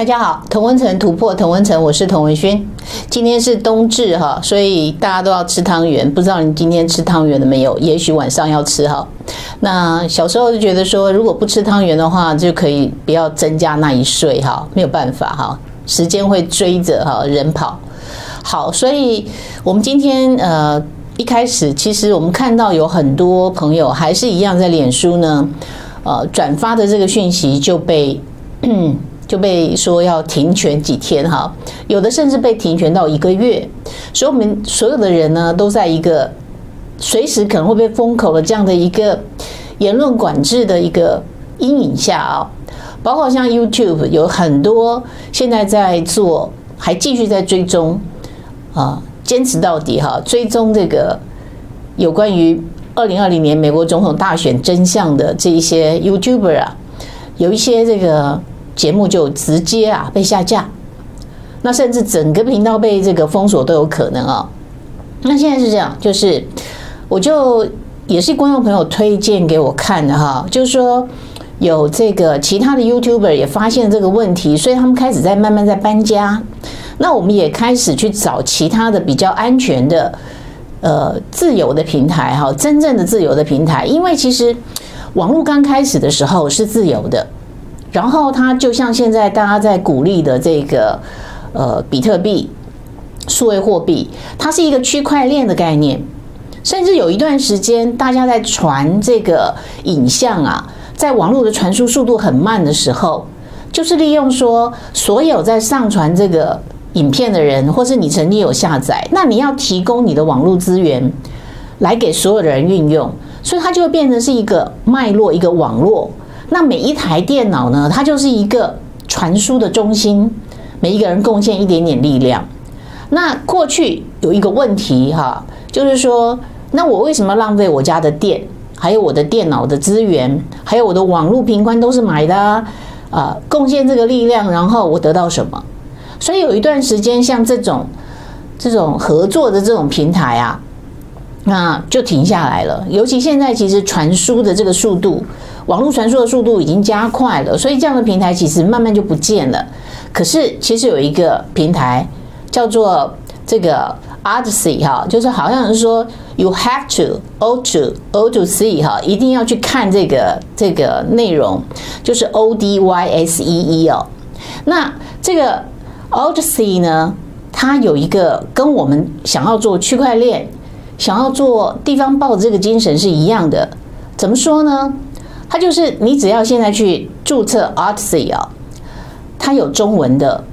大家好，同温层突破同温层，我是童文薰。今天是冬至哈，所以大家都要吃汤圆。不知道你今天吃汤圆了没有？也许晚上要吃哈。那小时候就觉得说，如果不吃汤圆的话，就可以不要增加那一岁哈。没有办法哈，时间会追着哈人跑。好，所以我们今天呃一开始，其实我们看到有很多朋友还是一样在脸书呢，呃转发的这个讯息就被。就被说要停权几天哈，有的甚至被停权到一个月，所以我们所有的人呢，都在一个随时可能会被封口的这样的一个言论管制的一个阴影下啊，包括像 YouTube 有很多现在在做，还继续在追踪啊，坚持到底哈，追踪这个有关于二零二零年美国总统大选真相的这一些 YouTuber 啊，有一些这个。节目就直接啊被下架，那甚至整个频道被这个封锁都有可能啊。那现在是这样，就是我就也是观众朋友推荐给我看的哈，就是说有这个其他的 YouTuber 也发现这个问题，所以他们开始在慢慢在搬家。那我们也开始去找其他的比较安全的呃自由的平台哈，真正的自由的平台，因为其实网络刚开始的时候是自由的。然后它就像现在大家在鼓励的这个呃比特币、数位货币，它是一个区块链的概念。甚至有一段时间，大家在传这个影像啊，在网络的传输速度很慢的时候，就是利用说所有在上传这个影片的人，或是你曾经有下载，那你要提供你的网络资源来给所有的人运用，所以它就会变成是一个脉络，一个网络。那每一台电脑呢，它就是一个传输的中心，每一个人贡献一点点力量。那过去有一个问题哈，就是说，那我为什么浪费我家的电，还有我的电脑的资源，还有我的网络频宽都是买的啊？啊，贡献这个力量，然后我得到什么？所以有一段时间，像这种这种合作的这种平台啊，那就停下来了。尤其现在，其实传输的这个速度。网络传输的速度已经加快了，所以这样的平台其实慢慢就不见了。可是其实有一个平台叫做这个 Odyssey 哈，就是好像是说 You have to O to O to C 哈，一定要去看这个这个内容，就是 O D Y S E E 哦。那这个 Odyssey 呢，它有一个跟我们想要做区块链、想要做地方报的这个精神是一样的。怎么说呢？它就是你只要现在去注册 Odysee 啊，它有中文的，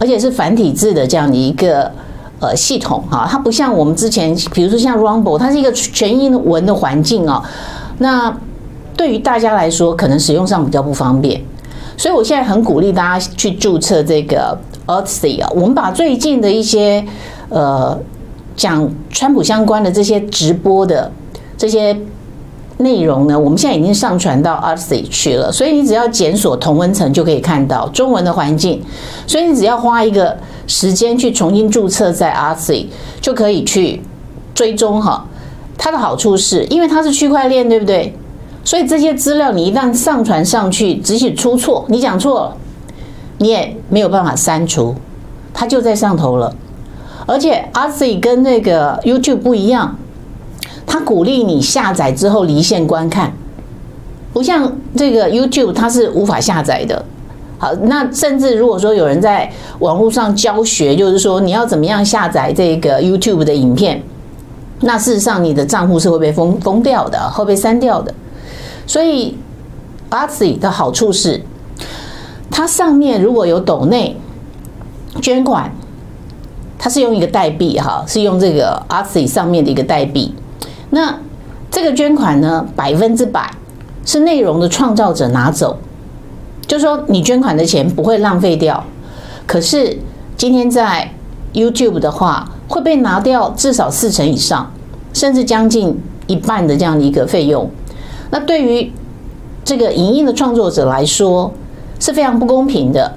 而且是繁体字的这样的一个呃系统哈，它不像我们之前，比如说像 Rumble，它是一个全英文的环境哦。那对于大家来说，可能使用上比较不方便，所以我现在很鼓励大家去注册这个 Odysee 啊。我们把最近的一些呃讲川普相关的这些直播的这些。内容呢，我们现在已经上传到 Odysee 去了，所以你只要检索同温层就可以看到中文的环境，所以你只要花一个时间去重新注册在 Odysee 就可以去追踪哈。它的好处是因为它是区块链，对不对？所以这些资料你一旦上传上去，即使出错，你讲错了，你也没有办法删除，它就在上头了。而且 Odysee 跟那个 YouTube 不一样。它鼓励你下载之后离线观看，不像这个 YouTube，它是无法下载的。好，那甚至如果说有人在网络上教学，就是说你要怎么样下载这个 YouTube 的影片，那事实上你的账户是会被封封掉的，会被删掉的。所以，Artsy 的好处是，它上面如果有抖内捐款，它是用一个代币哈，是用这个 Artsy 上面的一个代币。那这个捐款呢，百分之百是内容的创造者拿走，就说你捐款的钱不会浪费掉。可是今天在 YouTube 的话，会被拿掉至少四成以上，甚至将近一半的这样的一个费用。那对于这个影音的创作者来说是非常不公平的。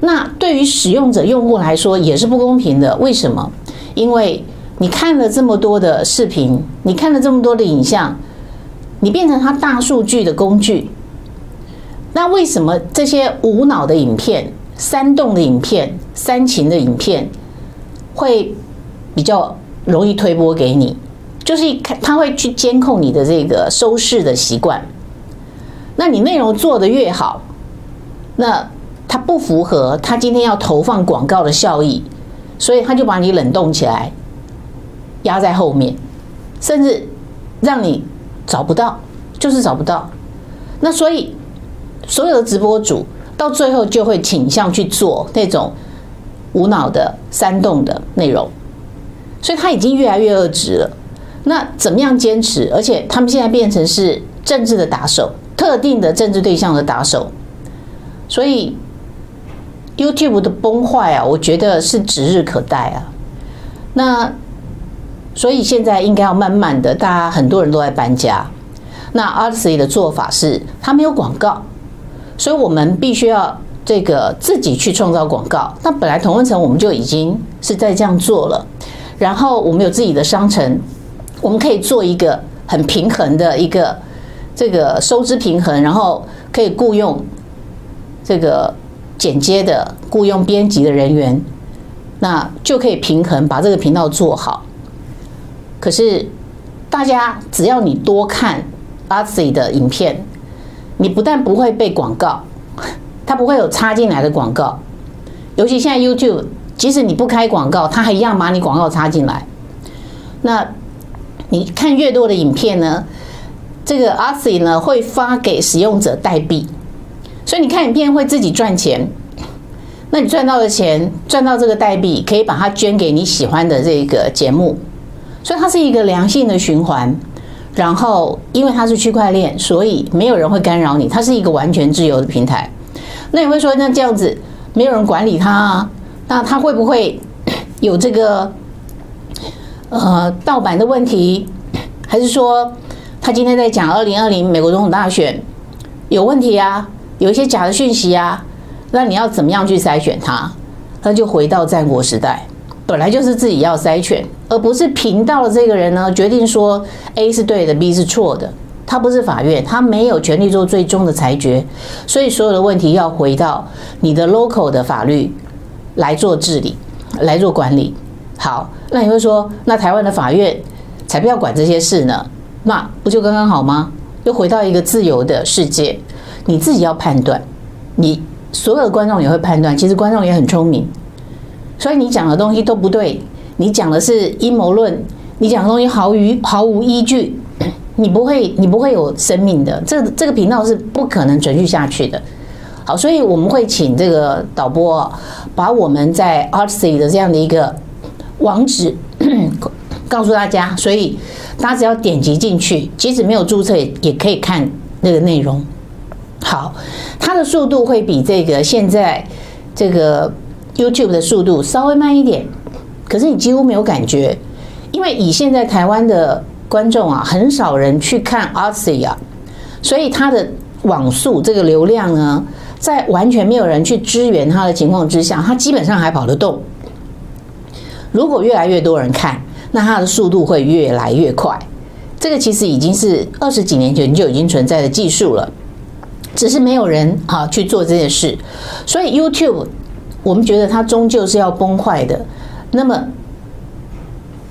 那对于使用者用户来说也是不公平的。为什么？因为你看了这么多的视频，你看了这么多的影像，你变成它大数据的工具。那为什么这些无脑的影片煽动的影片、煽情的影片，会比较容易推播给你。就是一看，他会去监控你的这个收视的习惯。那你内容做得越好，那它不符合他今天要投放广告的效益，所以他就把你冷冻起来，压在后面，甚至让你找不到，就是找不到。那所以所有的直播主到最后就会倾向去做那种无脑的煽动的内容，所以他已经越来越恶质了。那怎么样坚持？而且他们现在变成是政治的打手，特定的政治对象的打手，所以 YouTube 的崩坏啊，我觉得是指日可待啊。那所以现在应该要慢慢的，大家很多人都在搬家。那 Odysee 的做法是，它没有广告，所以我们必须要这个自己去创造广告。那本来同温层我们就已经是在这样做了，然后我们有自己的商城。我们可以做一个很平衡的一个这个收支平衡，然后可以雇佣这个剪接的、雇佣编辑的人员，那就可以平衡把这个频道做好。可是大家只要你多看 Odysee 的影片，你不但不会被广告，它不会有插进来的广告，尤其现在 YouTube，即使你不开广告，它还一样把你广告插进来。那你看越多的影片呢，这个 Odysee 呢会发给使用者代币，所以你看影片会自己赚钱。那你赚到的钱，赚到这个代币，可以把它捐给你喜欢的这个节目，所以它是一个良性的循环。然后因为它是区块链，所以没有人会干扰你，它是一个完全自由的平台。那你会说，那这样子没有人管理它啊？那它会不会 有这个？呃，盗版的问题，还是说他今天在讲二零二零美国总统大选有问题啊？有一些假的讯息啊？那你要怎么样去筛选它？那就回到战国时代，本来就是自己要筛选，而不是频道的这个人呢决定说 A 是对的，B 是错的。他不是法院，他没有权利做最终的裁决，所以所有的问题要回到你的 local 的法律来做治理，来做管理。好。那你会说，那台湾的法院才不要管这些事呢？那不就刚刚好吗？又回到一个自由的世界，你自己要判断。你所有的观众也会判断，其实观众也很聪明，所以你讲的东西都不对，你讲的是阴谋论，你讲的东西毫无毫无依据，你不会你不会有生命的。这这个频道是不可能存续下去的。好，所以我们会请这个导播把我们在 Odysee 的这样的一个。网址 告诉大家，所以大家只要点击进去，即使没有注册也可以看那个内容。好，它的速度会比这个现在这个 YouTube 的速度稍微慢一点，可是你几乎没有感觉，因为以现在台湾的观众啊，很少人去看 Odysee 啊，所以它的网速这个流量呢，在完全没有人去支援它的情况之下，它基本上还跑得动。如果越来越多人看，那它的速度会越来越快。这个其实已经是二十几年前就已经存在的技术了，只是没有人啊去做这件事。所以 YouTube，我们觉得它终究是要崩坏的。那么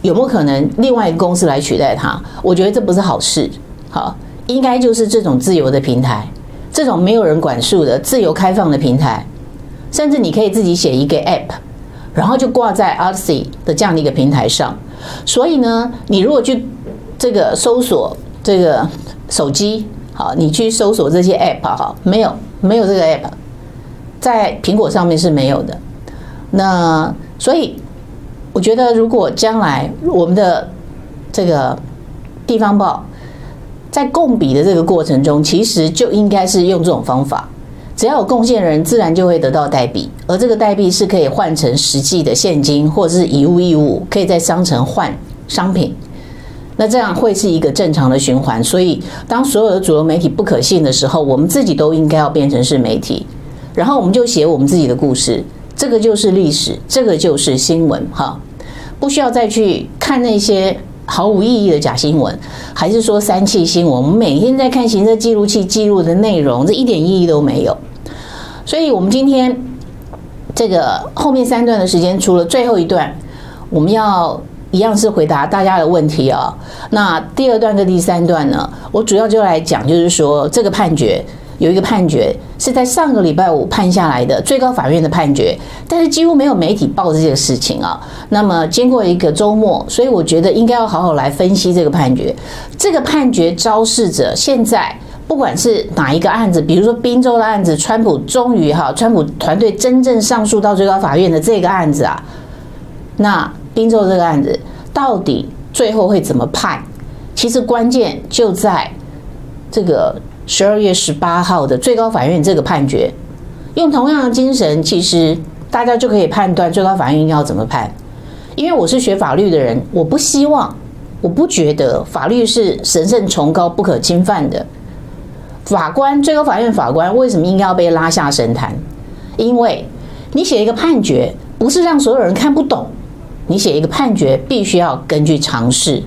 有没有可能另外一个公司来取代它？我觉得这不是好事。好，应该就是这种自由的平台，这种没有人管束的自由开放的平台，甚至你可以自己写一个 App。然后就挂在 Odysee 的这样的一个平台上，所以呢，你如果去这个搜索这个手机，好，你去搜索这些 App 哈，没有没有这个 App，在苹果上面是没有的。那所以我觉得，如果将来我们的这个地方报在共笔的这个过程中，其实就应该是用这种方法。只要有贡献人，自然就会得到代币，而这个代币是可以换成实际的现金，或者是以物易物，可以在商城换商品。那这样会是一个正常的循环。所以，当所有的主流媒体不可信的时候，我们自己都应该要变成是媒体，然后我们就写我们自己的故事。这个就是历史，这个就是新闻，哈，不需要再去看那些毫无意义的假新闻，还是说三气新闻？我们每天在看行车记录器记录的内容，这一点意义都没有。所以，我们今天这个后面三段的时间，除了最后一段，我们要一样是回答大家的问题啊。那第二段跟第三段呢，我主要就来讲，就是说这个判决。有一个判决是在上个礼拜五判下来的最高法院的判决，但是几乎没有媒体报这件事情啊。那么经过一个周末，所以我觉得应该要好好来分析这个判决。这个判决昭示着现在不管是哪一个案子，比如说宾州的案子，川普终于哈，川普团队真正上诉到最高法院的这个案子啊，那宾州这个案子到底最后会怎么判？其实关键就在这个。十二月十八号的最高法院这个判决，用同样的精神，其实大家就可以判断最高法院要怎么判。因为我是学法律的人，我不希望，我不觉得法律是神圣崇高不可侵犯的。法官，最高法院法官为什么应该要被拉下神坛？因为你写一个判决，不是让所有人看不懂，你写一个判决必须要根据常识。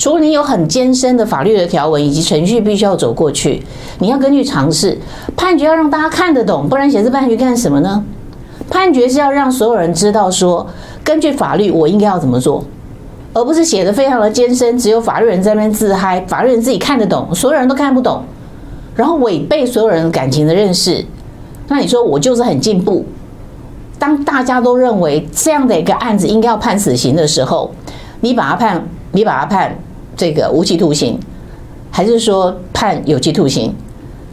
除了你有很艰深的法律的条文以及程序必须要走过去，你要根据常识判决，要让大家看得懂，不然写这判决干什么呢？判决是要让所有人知道说，根据法律我应该要怎么做，而不是写得非常的艰深，只有法律人在那边自嗨，法律人自己看得懂，所有人都看不懂，然后违背所有人感情的认识。那你说我就是很进步，当大家都认为这样的一个案子应该要判死刑的时候，你把它判，你把它判。这个无期徒刑，还是说判有期徒刑？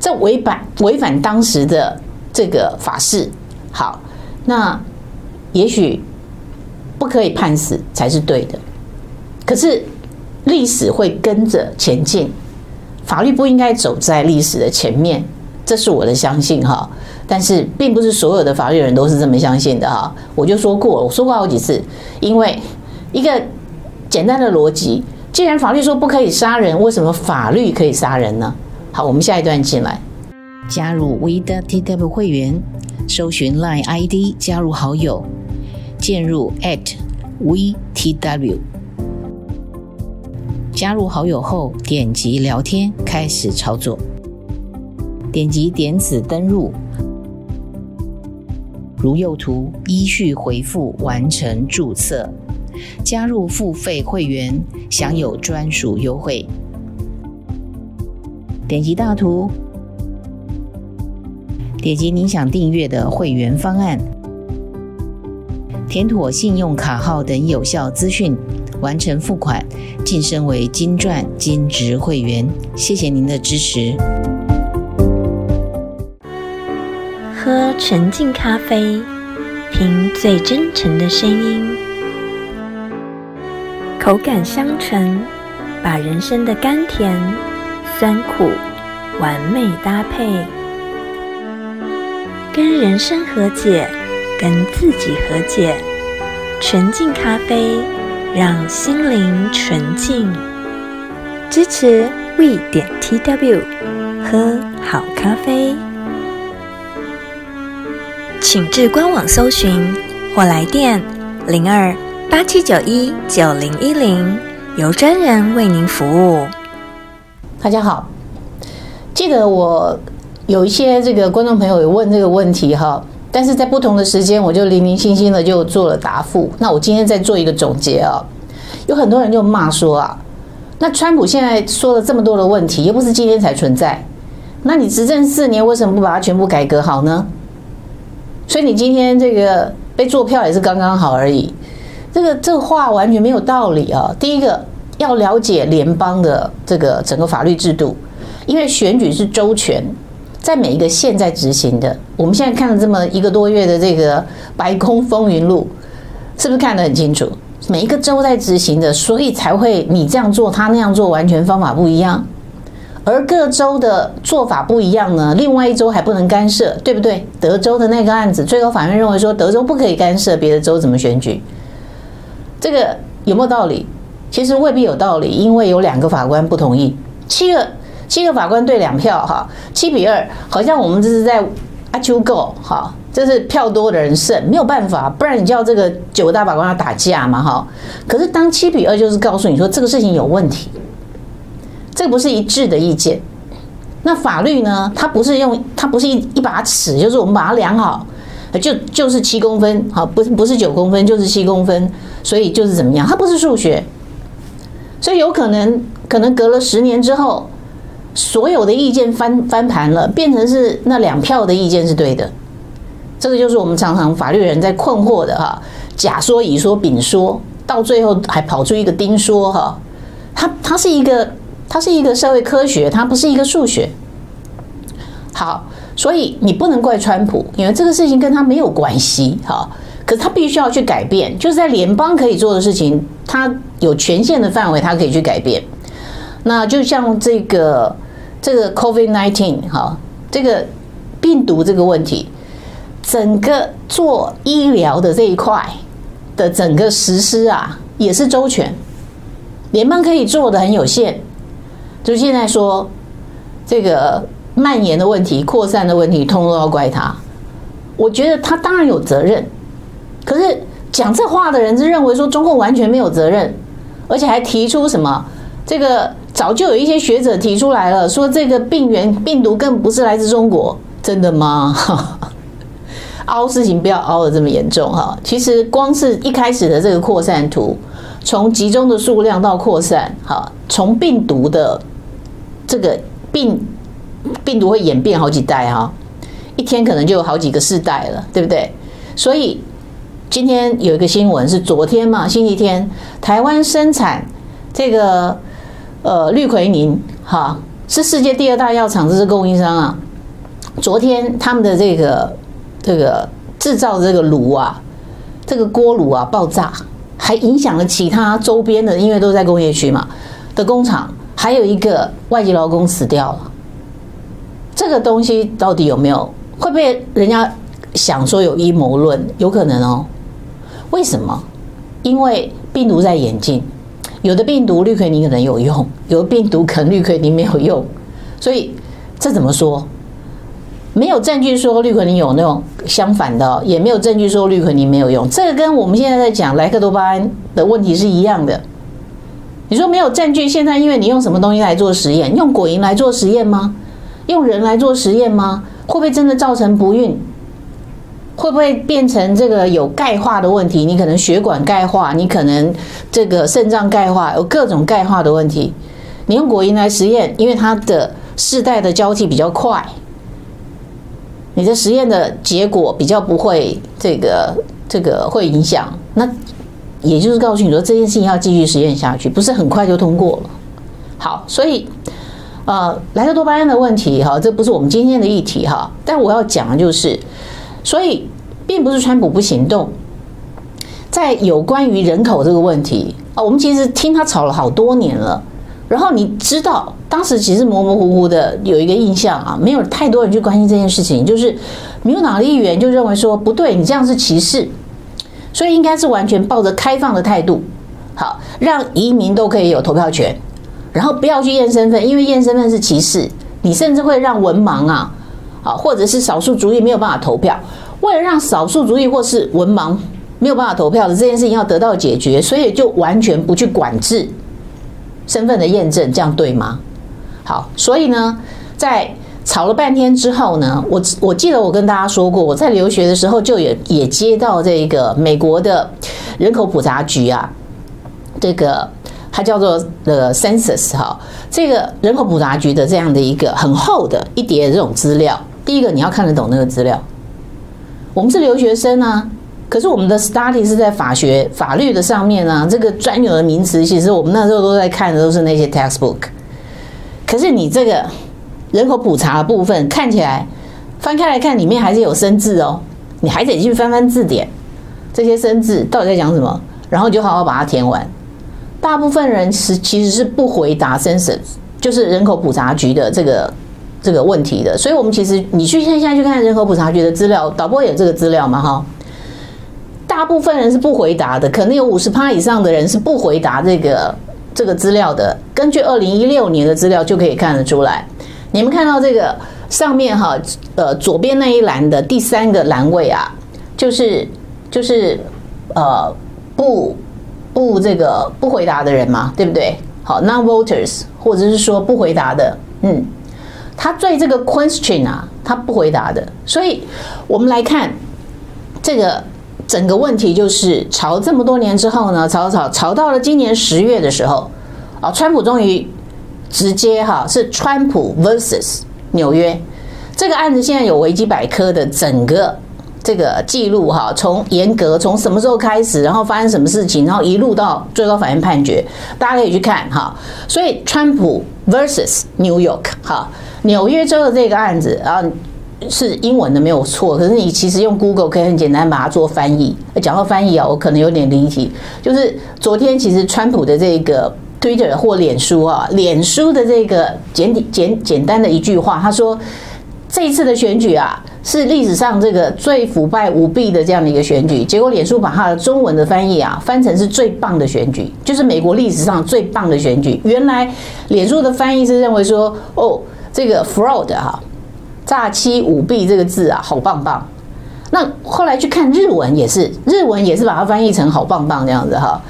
这违反违反当时的这个法式。好，那也许不可以判死才是对的。可是历史会跟着前进，法律不应该走在历史的前面，这是我的相信哈。但是并不是所有的法律人都是这么相信的哈。我就说过，我说过好几次，因为一个简单的逻辑。既然法律说不可以杀人，为什么法律可以杀人呢？好，我们下一段进来，加入 We 的 TW 会员，搜寻 Line ID 加入好友，进入 at V T W 加入好友后点击聊天开始操作，点击点此登入，如右图依序回复完成注册。加入付费会员，享有专属优惠。点击大图，点击您想订阅的会员方案，填妥信用卡号等有效资讯，完成付款，晋升为金钻金质会员。谢谢您的支持。喝纯净咖啡，听最真诚的声音。口感香醇，把人生的甘甜、酸苦完美搭配，跟人生和解，跟自己和解。纯净咖啡，让心灵纯净。支持 We 点 TW，喝好咖啡，请至官网搜寻或来电零二。八七九一九零一零，由专人为您服务。大家好，记得我有一些这个观众朋友有问这个问题哈，但是在不同的时间，我就零零星星的就做了答复。那我今天再做一个总结啊，有很多人就骂说啊，那川普现在说了这么多的问题，又不是今天才存在，那你执政四年，为什么不把它全部改革好呢？所以你今天这个被坐票也是刚刚好而已。这个这话完全没有道理啊！第一个要了解联邦的这个整个法律制度，因为选举是州权，在每一个县在执行的。我们现在看了这么一个多月的这个白宫风云录，是不是看得很清楚？每一个州在执行的，所以才会你这样做，他那样做，完全方法不一样。而各州的做法不一样呢，另外一州还不能干涉，对不对？德州的那个案子，最高法院认为说，德州不可以干涉别的州怎么选举。这个有没有道理？其实未必有道理，因为有两个法官不同意，七个七个法官对两票，哈，七比二，好像我们这是在阿丘够，哈，这是票多的人胜，没有办法，不然你叫这个九大法官要打架嘛，哈。可是当七比二，就是告诉你说这个事情有问题，这不是一致的意见。那法律呢？它不是用，它不是一一把尺，就是我们把它量好。就就是七公分，好，不是不是九公分，就是七公分，所以就是怎么样？它不是数学，所以有可能可能隔了十年之后，所有的意见翻翻盘了，变成是那两票的意见是对的。这个就是我们常常法律人在困惑的哈，甲说乙说丙说，到最后还跑出一个丁说哈，它它是一个它是一个社会科学，它不是一个数学。好，所以你不能怪川普，因为这个事情跟他没有关系哈。可是他必须要去改变，就是在联邦可以做的事情，他有权限的范围，他可以去改变。那就像这个这个 COVID-19 哈，这个病毒这个问题。整个做医疗的这一块的整个实施啊，也是周全。联邦可以做的很有限，就现在说这个蔓延的问题、扩散的问题，通通都要怪他。我觉得他当然有责任，可是讲这话的人是认为说中共完全没有责任，而且还提出什么？这个早就有一些学者提出来了，说这个病原病毒更不是来自中国，真的吗？凹事情不要凹得这么严重哈，其实光是一开始的这个扩散图，从集中的数量到扩散，哈，从病毒的这个病病毒会演变好几代哈，一天可能就有好几个世代了，对不对？所以今天有一个新闻是昨天嘛，星期天，台湾生产这个呃氯喹宁哈，是世界第二大药厂，这是供应商啊，昨天他们的这个。这个制造这个炉啊，这个锅炉啊爆炸，还影响了其他周边的，因为都在工业区嘛的工厂，还有一个外籍劳工死掉了。这个东西到底有没有？会不会人家想说有阴谋论？有可能哦。为什么？因为病毒在演进，有的病毒氯喹宁可能有用，有的病毒可能氯喹宁没有用，所以这怎么说？没有证据说氯喹宁有那种相反的，也没有证据说氯喹宁没有用。这个跟我们现在在讲莱克多巴胺的问题是一样的。你说没有证据，现在因为你用什么东西来做实验？用果蝇来做实验吗？用人来做实验吗？会不会真的造成不孕？会不会变成这个有钙化的问题？你可能血管钙化，你可能这个肾脏钙化，有各种钙化的问题。你用果蝇来实验，因为它的世代的交替比较快。你的实验的结果比较不会这个这个会影响，那也就是告诉你说这件事情要继续实验下去，不是很快就通过了。好，所以呃，莱克多巴胺的问题哈，这不是我们今天的议题哈，但我要讲的就是，所以并不是川普不行动，在有关于人口这个问题啊，我们其实听他吵了好多年了。然后你知道，当时其实模模糊糊的有一个印象啊，没有太多人去关心这件事情，就是民主党的议员就认为说不对，你这样是歧视，所以应该是完全抱着开放的态度，好，让移民都可以有投票权，然后不要去验身份，因为验身份是歧视，你甚至会让文盲啊，啊，或者是少数族裔没有办法投票，为了让少数族裔或是文盲没有办法投票的这件事情要得到解决，所以就完全不去管制。身份的验证，这样对吗？好，所以呢，在吵了半天之后呢，我我记得我跟大家说过，我在留学的时候就也也接到这个美国的人口普查局啊，这个它叫做的 Census 哈，这个人口普查局的这样的一个很厚的一叠这种资料。第一个你要看得懂那个资料，我们是留学生啊。可是我们的 study 是在法学、法律的上面啊，这个专有的名词，其实我们那时候都在看的都是那些 textbook。可是你这个人口普查的部分看起来，翻开来看里面还是有生字哦，你还得去翻翻字典，这些生字到底在讲什么？然后你就好好把它填完。大部分人是其实是不回答 census，就是人口普查局的这个这个问题的。所以我们其实你去现在去看人口普查局的资料，导播有这个资料吗？哈。大部分人是不回答的，可能有五十趴以上的人是不回答这个这个资料的。根据二零一六年的资料就可以看得出来。你们看到这个上面哈，呃，左边那一栏的第三个栏位啊，就是就是呃不不这个不回答的人嘛，对不对？好，non-voters 或者是说不回答的，嗯，他对这个 question 啊，他不回答的。所以我们来看。这个整个问题就是吵这么多年之后呢，吵吵吵到了今年十月的时候，啊，川普终于直接哈是川普 versus 纽约这个案子，现在有维基百科的整个这个记录哈，从严格从什么时候开始，然后发生什么事情，然后一路到最高法院判决，大家可以去看哈。所以川普 versus New York 哈，纽约州的这个案子啊。是英文的没有错，可是你其实用 Google 可以很简单把它做翻译。讲到翻译啊，我可能有点离题。就是昨天其实川普的这个 Twitter 或脸书啊，脸书的这个简简简单的一句话，他说这一次的选举啊，是历史上这个最腐败舞弊的这样的一个选举。结果脸书把它的中文的翻译啊翻成是最棒的选举，就是美国历史上最棒的选举。原来脸书的翻译是认为说，哦，这个 fraud 哈。诈欺舞弊这个字啊，好棒棒。那后来去看日文也是，日文也是把它翻译成好棒棒这样子哈。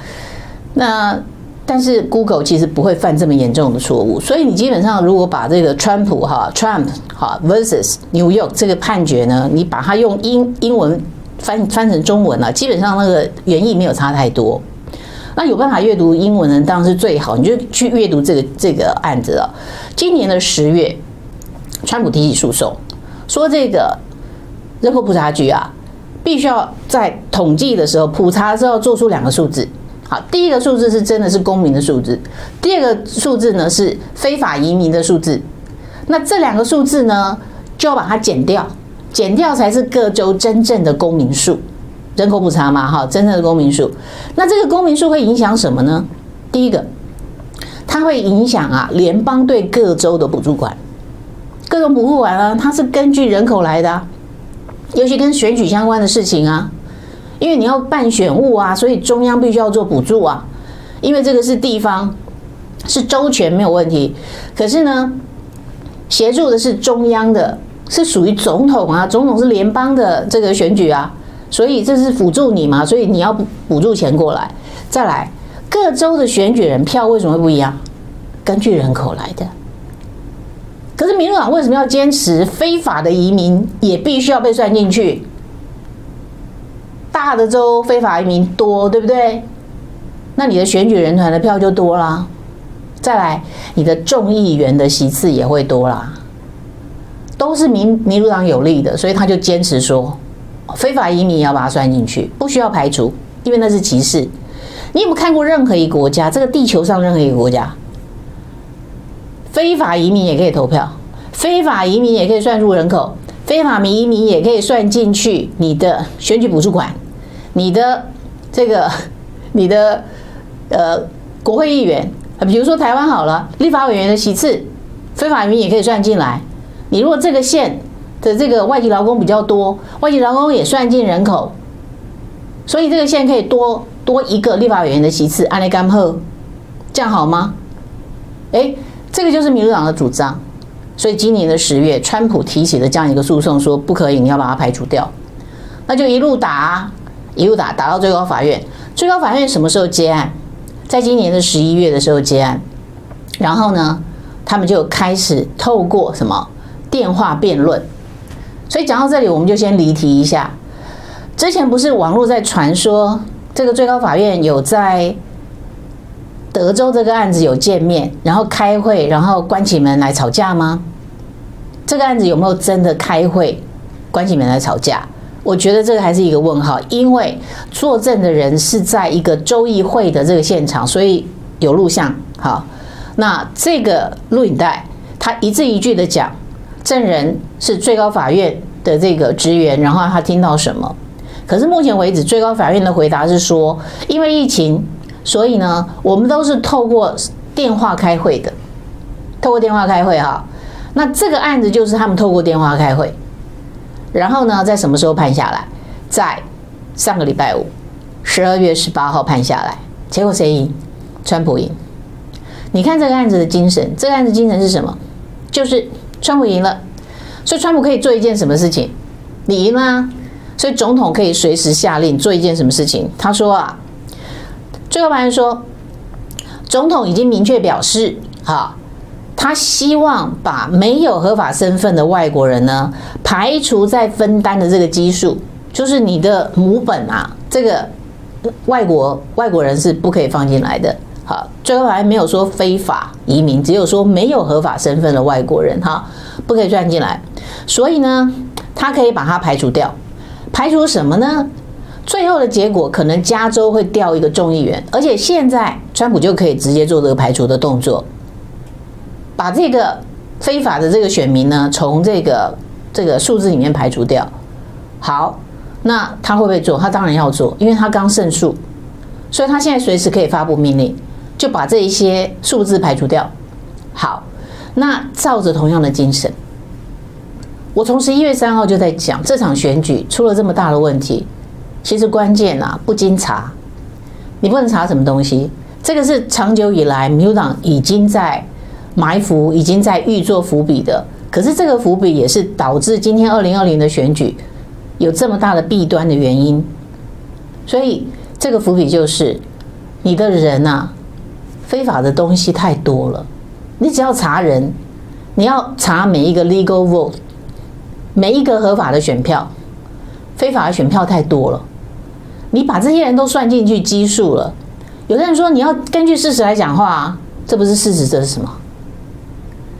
那但是 Google 其实不会犯这么严重的错误，所以你基本上如果把这个川普哈 Trump 哈 versus New York 这个判决呢，你把它用英英文翻翻成中文啊，基本上那个原意没有差太多。那有办法阅读英文呢，当然是最好，你就去阅读这个这个案子了。今年的十月。川普提起诉讼，说这个人口普查局啊，必须要在统计的时候普查之后做出两个数字。好，第一个数字是真的是公民的数字，第二个数字呢是非法移民的数字。那这两个数字呢，就要把它减掉，减掉才是各州真正的公民数。人口普查嘛，哈，真正的公民数。那这个公民数会影响什么呢？第一个，它会影响啊联邦对各州的补助款。各种补助款啊，它是根据人口来的啊，尤其跟选举相关的事情啊，因为你要办选务啊，所以中央必须要做补助啊，因为这个是地方，是州权没有问题，可是呢，协助的是中央的，是属于总统啊，总统是联邦的这个选举啊，所以这是辅助你嘛，所以你要补助钱过来，再来各州的选举人票为什么会不一样？根据人口来的。可是民主党为什么要坚持非法的移民也必须要被算进去？大的州非法移民多，对不对？那你的选举人团的票就多啦。再来，你的众议员的席次也会多啦。都是民民主党有利的，所以他就坚持说，非法移民也要把它算进去，不需要排除，因为那是歧视。你有没有看过任何一个国家？这个地球上任何一个国家？非法移民也可以投票，非法移民也可以算入人口，非法移民也可以算进去你的选举补助款，你的这个 你的呃国会议员，比如说台湾好了，立法委员的席次，非法移民也可以算进来。你如果这个县的这个外籍劳工比较多，外籍劳工也算进人口，所以这个县可以多多一个立法委员的席次，按来干贺，这样好吗？诶。这个就是民主党的主张，所以今年的十月，川普提起了这样一个诉讼，说不可以，你要把它排除掉，那就一路打，一路打，打到最高法院。最高法院什么时候结案？在今年的十一月的时候结案，然后呢，他们就开始透过什么电话辩论。所以讲到这里，我们就先离题一下。之前不是网络在传说，这个最高法院有在。德州这个案子有见面，然后开会，然后关起门来吵架吗？这个案子有没有真的开会，关起门来吵架？我觉得这个还是一个问号，因为作证的人是在一个州议会的这个现场，所以有录像。好，那这个录影带，他一字一句的讲，证人是最高法院的这个职员，然后他听到什么？可是目前为止，最高法院的回答是说，因为疫情。所以呢，我们都是透过电话开会的，透过电话开会哈。那这个案子就是他们透过电话开会，然后呢，在什么时候判下来？在上个礼拜五，十二月十八号判下来。结果谁赢？川普赢。你看这个案子的精神，这个案子精神是什么？就是川普赢了，所以川普可以做一件什么事情？你赢了，所以总统可以随时下令做一件什么事情？他说啊。最高法院说，总统已经明确表示，哈，他希望把没有合法身份的外国人呢排除在分担的这个基数，就是你的母本啊，这个外国外国人是不可以放进来的。好，最后还没有说非法移民，只有说没有合法身份的外国人哈，不可以算进来。所以呢，他可以把它排除掉。排除什么呢？最后的结果可能加州会调一个众议员，而且现在川普就可以直接做这个排除的动作，把这个非法的这个选民呢，从这个这个数字里面排除掉。好，那他会不会做？他当然要做，因为他刚胜诉，所以他现在随时可以发布命令。就把这一些数字排除掉。好，那照着同样的精神，我从十一月三号就在讲，这场选举出了这么大的问题，其实关键啊，不经查，你不能查什么东西。这个是长久以来民主党已经在埋伏，已经在预做伏笔的。可是这个伏笔也是导致今天二零二零的选举有这么大的弊端的原因。所以这个伏笔就是你的人啊。非法的东西太多了，你只要查人，你要查每一个 legal vote，每一个合法的选票，非法的选票太多了，你把这些人都算进去基数了。有的人说你要根据事实来讲话，这不是事实，这是什么？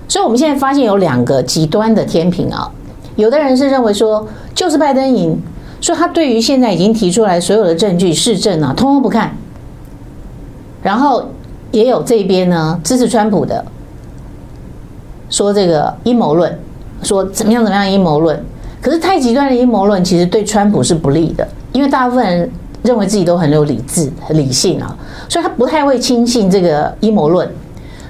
所以我们现在发现有两个极端的天平啊，有的人是认为说就是拜登赢，所以他对于现在已经提出来所有的证据、事证啊，通通不看，然后。也有这边呢支持川普的，说这个阴谋论，说怎么样怎么样阴谋论。可是太极端的阴谋论其实对川普是不利的，因为大部分人认为自己都很有理智、很理性啊，所以他不太会轻信这个阴谋论。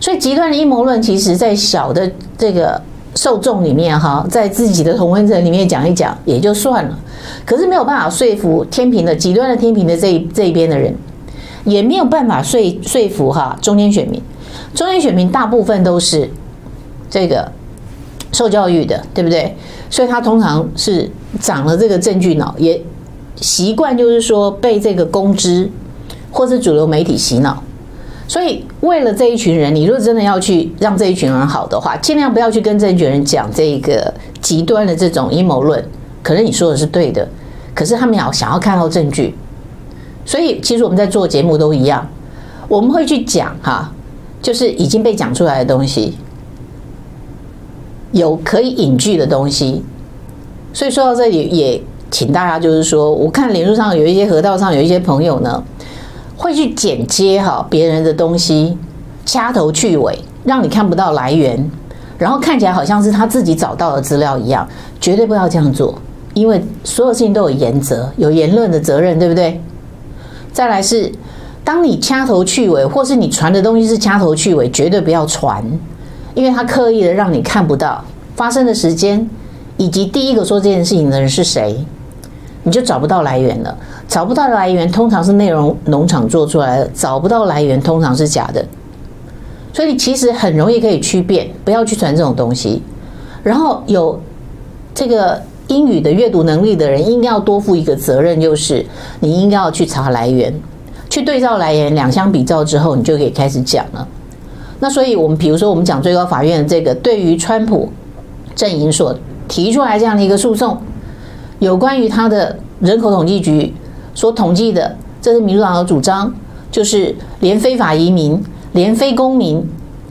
所以极端的阴谋论，其实在小的这个受众里面哈，在自己的同温层里面讲一讲也就算了，可是没有办法说服天平的极端的天平的这一这一边的人。也没有办法说说服哈中间选民，中间选民大部分都是这个受教育的，对不对？所以他通常是长了这个证据脑，也习惯就是说被这个公知或是主流媒体洗脑。所以为了这一群人，你如果真的要去让这一群人好的话，尽量不要去跟这一群人讲这个极端的这种阴谋论。可能你说的是对的，可是他们要想要看到证据。所以，其实我们在做节目都一样，我们会去讲哈，就是已经被讲出来的东西，有可以引据的东西。所以说到这里，也请大家就是说，我看脸书上有一些河道上有一些朋友呢，会去剪接哈别人的东西，掐头去尾，让你看不到来源，然后看起来好像是他自己找到的资料一样，绝对不要这样做，因为所有事情都有原则，有言论的责任，对不对？再来是，当你掐头去尾，或是你传的东西是掐头去尾，绝对不要传，因为他刻意的让你看不到发生的时间，以及第一个说这件事情的人是谁，你就找不到来源了。找不到来源，通常是内容农场做出来的；找不到来源，通常是假的。所以其实很容易可以区辨，不要去传这种东西。然后有这个。英语的阅读能力的人应该要多负一个责任，就是你应该要去查来源，去对照来源，两相比照之后，你就可以开始讲了。那所以，我们比如说，我们讲最高法院这个对于川普阵营所提出来这样的一个诉讼，有关于他的人口统计局所统计的，这是民主党的主张，就是连非法移民、连非公民，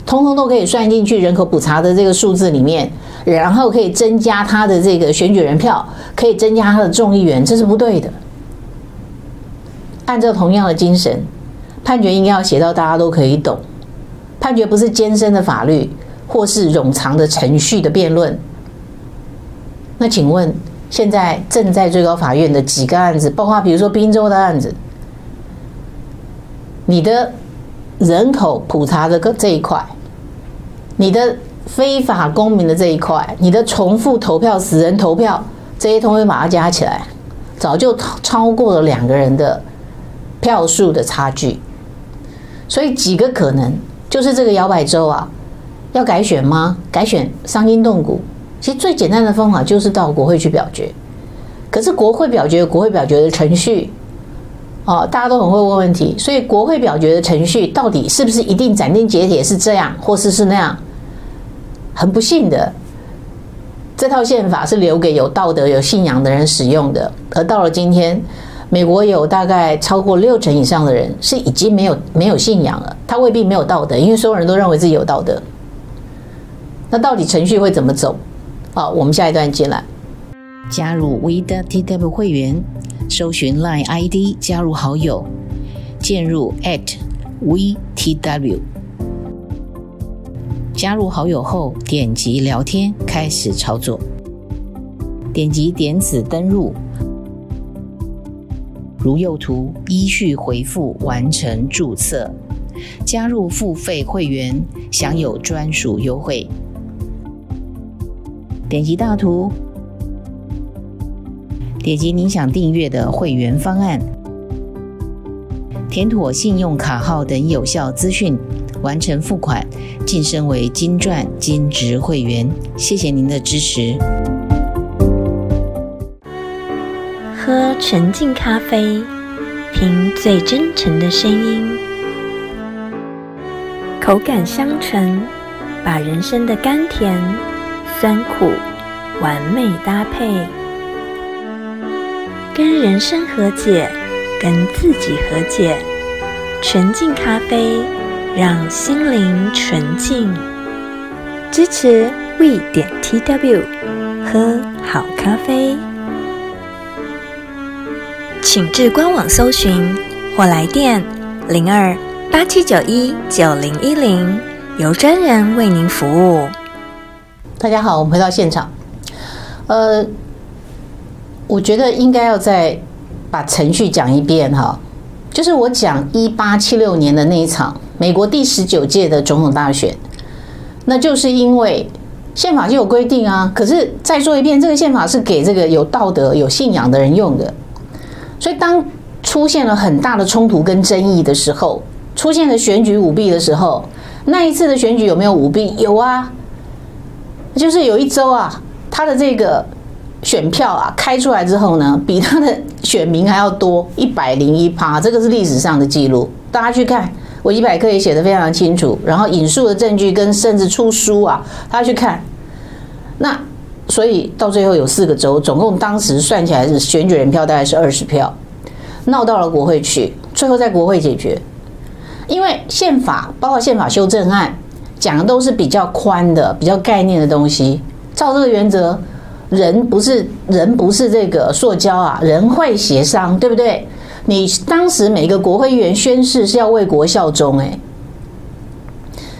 通通都可以算进去人口普查的这个数字里面。然后可以增加他的这个选举人票，可以增加他的众议员，这是不对的。按照同样的精神，判决应该要写到大家都可以懂。判决不是艰深的法律，或是冗长的程序的辩论。那请问，现在正在最高法院的几个案子，包括比如说宾州的案子，你的人口普查的这一块，你的。非法公民的这一块，你的重复投票、死人投票这些，通通把它加起来，早就超过了两个人的票数的差距。所以几个可能就是这个摇摆州啊，要改选吗？改选伤筋动骨。其实最简单的方法就是到国会去表决。可是国会表决，国会表决的程序，哦，大家都很会问问题。所以国会表决的程序到底是不是一定斩钉截铁是这样，或是是那样？很不幸的，这套宪法是留给有道德、有信仰的人使用的。而到了今天，美国有大概超过六成以上的人是已经没有没有信仰了，他未必没有道德，因为所有人都认为自己有道德。那到底程序会怎么走？好，我们下一段进来。加入 WeTW 会员，搜寻 Line ID 加入好友，进入 @WeTW。加入好友后，点击聊天，开始操作。点击点此登入。如右图，依序回复完成注册，加入付费会员，享有专属优惠。点击大图，点击你想订阅的会员方案，填妥信用卡号等有效资讯，完成付款，晋升为金钻兼职会员。谢谢您的支持。喝纯净咖啡，听最真诚的声音，口感香醇，把人生的甘甜、酸苦完美搭配，跟人生和解，跟自己和解。纯净咖啡，让心灵纯净。支持 We 点 TW，喝好咖啡。请至官网搜寻或来电零二八七九一九零一零，由专人为您服务。大家好，我们回到现场。呃，我觉得应该要再把程序讲一遍哈，就是我讲一八七六年的那一场美国第十九届的总统大选，那就是因为宪法就有规定啊。可是再说一遍，这个宪法是给这个有道德、有信仰的人用的。所以，当出现了很大的冲突跟争议的时候，出现了选举舞弊的时候，那一次的选举有没有舞弊？有啊，就是有一周啊，他的这个选票啊开出来之后呢，比他的选民还要多一百零一趴，这个是历史上的记录。大家去看，我一百克也写得非常清楚，然后引述的证据跟甚至出书啊，大家去看。那。所以到最后有四个州，总共当时算起来是选举人票大概是二十票，闹到了国会去，最后在国会解决。因为宪法包括宪法修正案讲的都是比较宽的、比较概念的东西。照这个原则，人不是人不是这个塑胶啊，人会协商，对不对？你当时每个国会议员宣誓是要为国效忠，哎，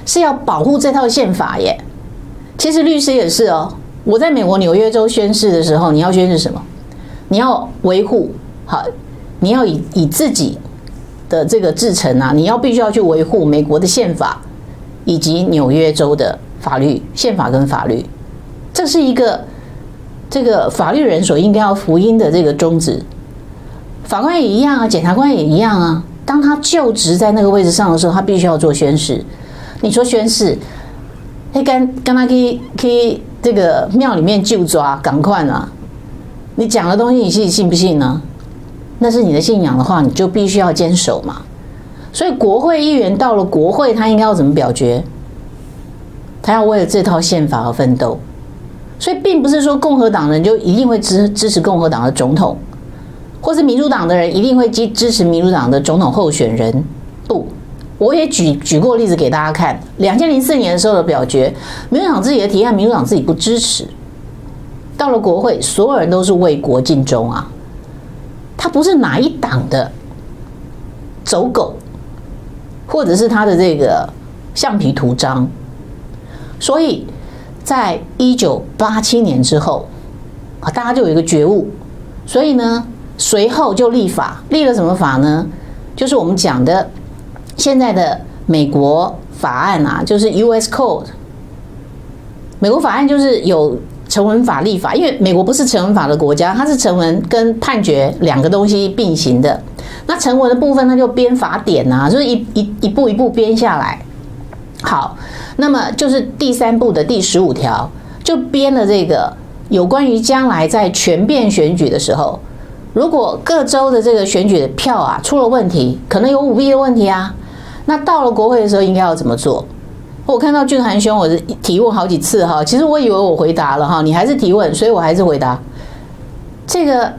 是要保护这套宪法耶。其实律师也是哦。我在美国纽约州宣誓的时候，你要宣誓什么？你要维护好，你要以以自己的这个至诚啊，你要必须要去维护美国的宪法以及纽约州的法律、宪法跟法律，这是一个这个法律人所应该要服音的这个宗旨。法官也一样啊，检察官也一样啊。当他就职在那个位置上的时候，他必须要做宣誓。你说宣誓，他跟跟他可以可以。这个庙里面就抓，赶快啊！你讲的东西，你信信不信呢？那是你的信仰的话，你就必须要坚守嘛。所以国会议员到了国会，他应该要怎么表决？他要为了这套宪法而奋斗。所以并不是说共和党人就一定会支支持共和党的总统，或是民主党的人一定会支支持民主党的总统候选人。不。我也举举过例子给大家看，两千零四年的时候的表决，民主党自己的提案，民主党自己不支持。到了国会，所有人都是为国尽忠啊，他不是哪一党的走狗，或者是他的这个橡皮图章。所以在一九八七年之后啊，大家就有一个觉悟，所以呢，随后就立法，立了什么法呢？就是我们讲的。现在的美国法案啊，就是 U.S. Code。美国法案就是有成文法、立法，因为美国不是成文法的国家，它是成文跟判决两个东西并行的。那成文的部分，它就编法典啊，就是一一一步一步编下来。好，那么就是第三步的第十五条，就编了这个有关于将来在全变选举的时候，如果各州的这个选举的票啊出了问题，可能有舞弊的问题啊。那到了国会的时候，应该要怎么做？我看到俊涵兄，我是提问好几次哈，其实我以为我回答了哈，你还是提问，所以我还是回答。这个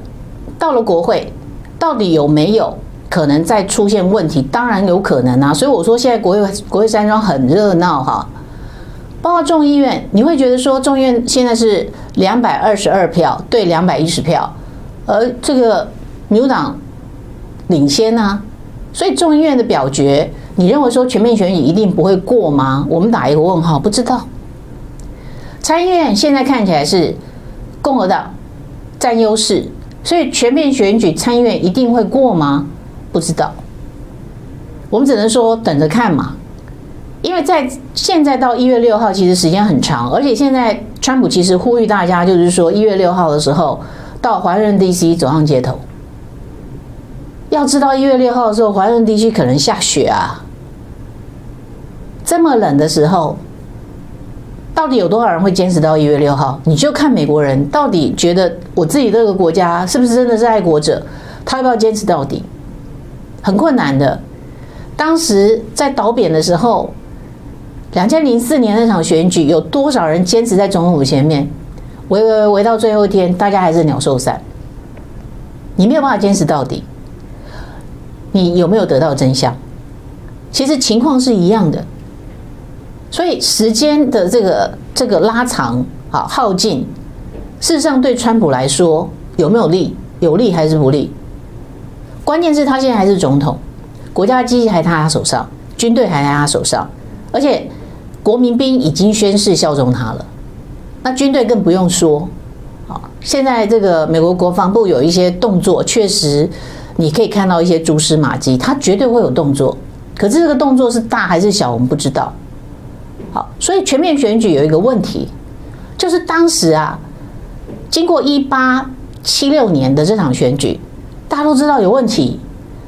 到了国会，到底有没有可能再出现问题？当然有可能啊，所以我说现在国会国会山庄很热闹哈。包括众议院，你会觉得说众议院现在是两百二十二票对两百一十票，而这个民主党领先啊，所以众议院的表决。你认为说全面选举一定不会过吗？我们打一个问号，不知道。参议院现在看起来是共和党占优势，所以全面选举参议院一定会过吗？不知道。我们只能说等着看嘛。因为在现在到一月六号，其实时间很长，而且现在川普其实呼吁大家，就是说一月六号的时候到华盛顿 DC 走上街头。要知道一月六号的时候，华盛顿 DC 可能下雪啊。这么冷的时候，到底有多少人会坚持到一月六号？你就看美国人到底觉得我自己这个国家是不是真的是爱国者，他要不要坚持到底？很困难的。当时在倒扁的时候，两千零四年那场选举，有多少人坚持在总统府前面？围围围到最后一天，大家还是鸟兽散。你没有办法坚持到底，你有没有得到真相？其实情况是一样的。所以时间的这个这个拉长啊耗尽，事实上对川普来说有没有利？有利还是不利？关键是他现在还是总统，国家机器还在他手上，军队还在他手上，而且国民兵已经宣誓效忠他了。那军队更不用说啊！现在这个美国国防部有一些动作，确实你可以看到一些蛛丝马迹，他绝对会有动作。可是这个动作是大还是小，我们不知道。好，所以全面选举有一个问题，就是当时啊，经过一八七六年的这场选举，大家都知道有问题，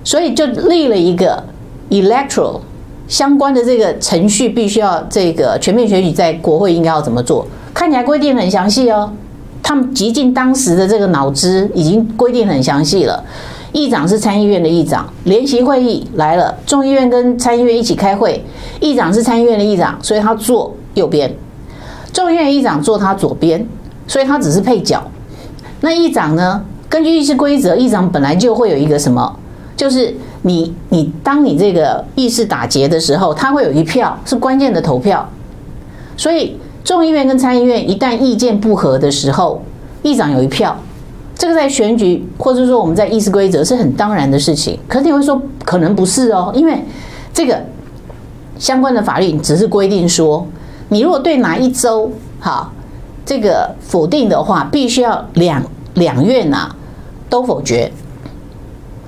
所以就立了一个 electoral 相关的这个程序，必须要这个全面选举在国会应该要怎么做，看起来规定很详细哦。他们极尽当时的这个脑汁，已经规定很详细了。议长是参议院的议长，联席会议来了，众议院跟参议院一起开会，议长是参议院的议长，所以他坐右边，众议院议长坐他左边，所以他只是配角。那议长呢？根据议事规则，议长本来就会有一个什么，就是你你当你这个议事打结的时候，他会有一票是关键的投票，所以众议院跟参议院一旦意见不合的时候，议长有一票。这个在选举，或者说我们在议事规则是很当然的事情。可是你会说，可能不是哦，因为这个相关的法律只是规定说，你如果对哪一周哈这个否定的话，必须要两两院呐都否决。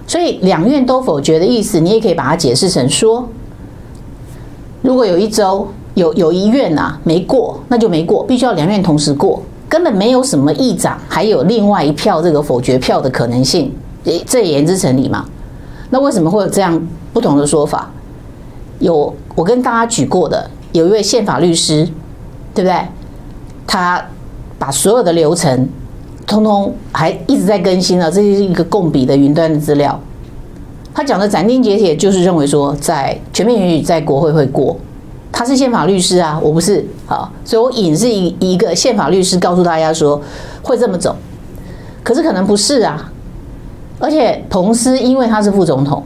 所以两院都否决的意思，你也可以把它解释成说，如果有一周有有一院呐没过，那就没过，必须要两院同时过。根本没有什么议长，还有另外一票这个否决票的可能性，这也言之成理嘛？那为什么会有这样不同的说法？有我跟大家举过的，有一位宪法律师，对不对？他把所有的流程通通还一直在更新了，这是一个共笔的云端的资料。他讲的斩钉截铁，就是认为说，在全面选举在国会会过。他是宪法律师啊，我不是，好，所以我引是一一个宪法律师告诉大家说会这么走，可是可能不是啊，而且彭斯因为他是副总统，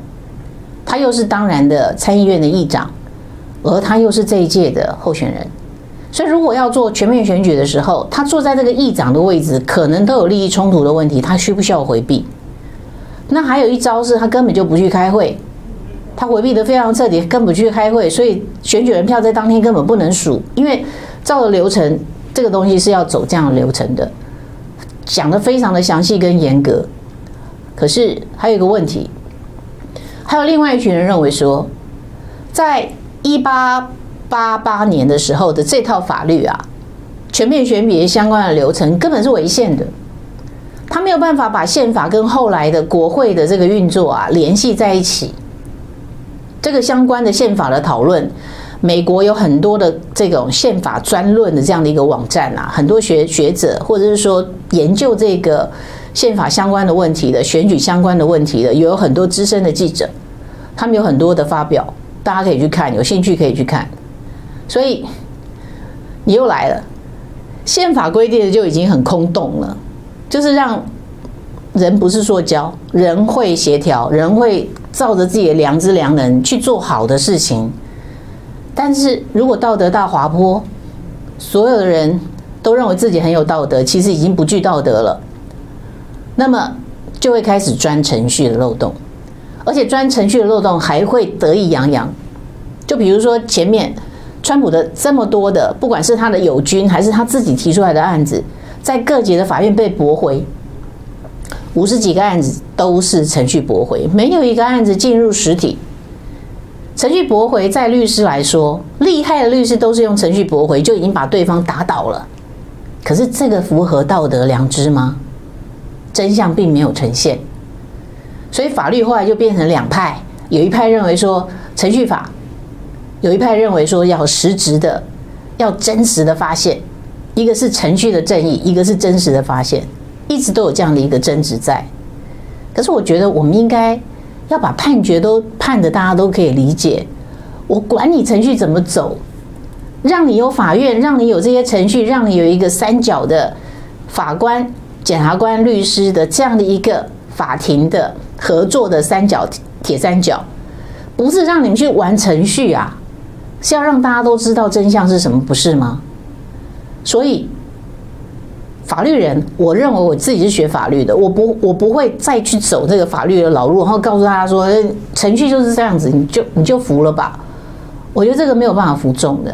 他又是当然的参议院的议长，而他又是这一届的候选人，所以如果要做全面选举的时候，他坐在这个议长的位置，可能都有利益冲突的问题，他需不需要回避？那还有一招是他根本就不去开会。他回避的非常彻底，根本不去开会，所以选举人票在当天根本不能数，因为照着流程，这个东西是要走这样的流程的，讲的非常的详细跟严格。可是还有一个问题，还有另外一群人认为说，在一八八八年的时候的这套法律啊，全面选举相关的流程根本是违宪的，他没有办法把宪法跟后来的国会的这个运作啊联系在一起。这个相关的宪法的讨论，美国有很多的这种宪法专论的这样的一个网站啊，很多学学者或者是说研究这个宪法相关的问题的、选举相关的问题的，有很多资深的记者，他们有很多的发表，大家可以去看，有兴趣可以去看。所以你又来了，宪法规定的就已经很空洞了，就是让人不是塑胶，人会协调，人会照着自己的良知良能去做好的事情。但是如果道德大滑坡，所有的人都认为自己很有道德，其实已经不具道德了，那么就会开始钻程序的漏洞，而且钻程序的漏洞还会得意洋洋。就比如说前面。川普的这么多的，不管是他的友军还是他自己提出来的案子，在各级的法院被驳回，五十几个案子都是程序驳回，没有一个案子进入实体。程序驳回，在律师来说，厉害的律师都是用程序驳回就已经把对方打倒了。可是这个符合道德良知吗？真相并没有呈现，所以法律后来就变成两派，有一派认为说程序法。有一派认为说要实质的，要真实的发现，一个是程序的正义，一个是真实的发现，一直都有这样的一个争执在。可是我觉得我们应该要把判决都判得大家都可以理解。我管你程序怎么走，让你有法院，让你有这些程序，让你有一个三角的法官、检察官、律师的这样的一个法庭的合作的三角铁三角，不是让你们去玩程序啊。是要让大家都知道真相是什么，不是吗？所以，法律人，我认为我自己是学法律的，我不，我不会再去走这个法律的老路，然后告诉大家说程序就是这样子，你就你就服了吧。我觉得这个没有办法服众的。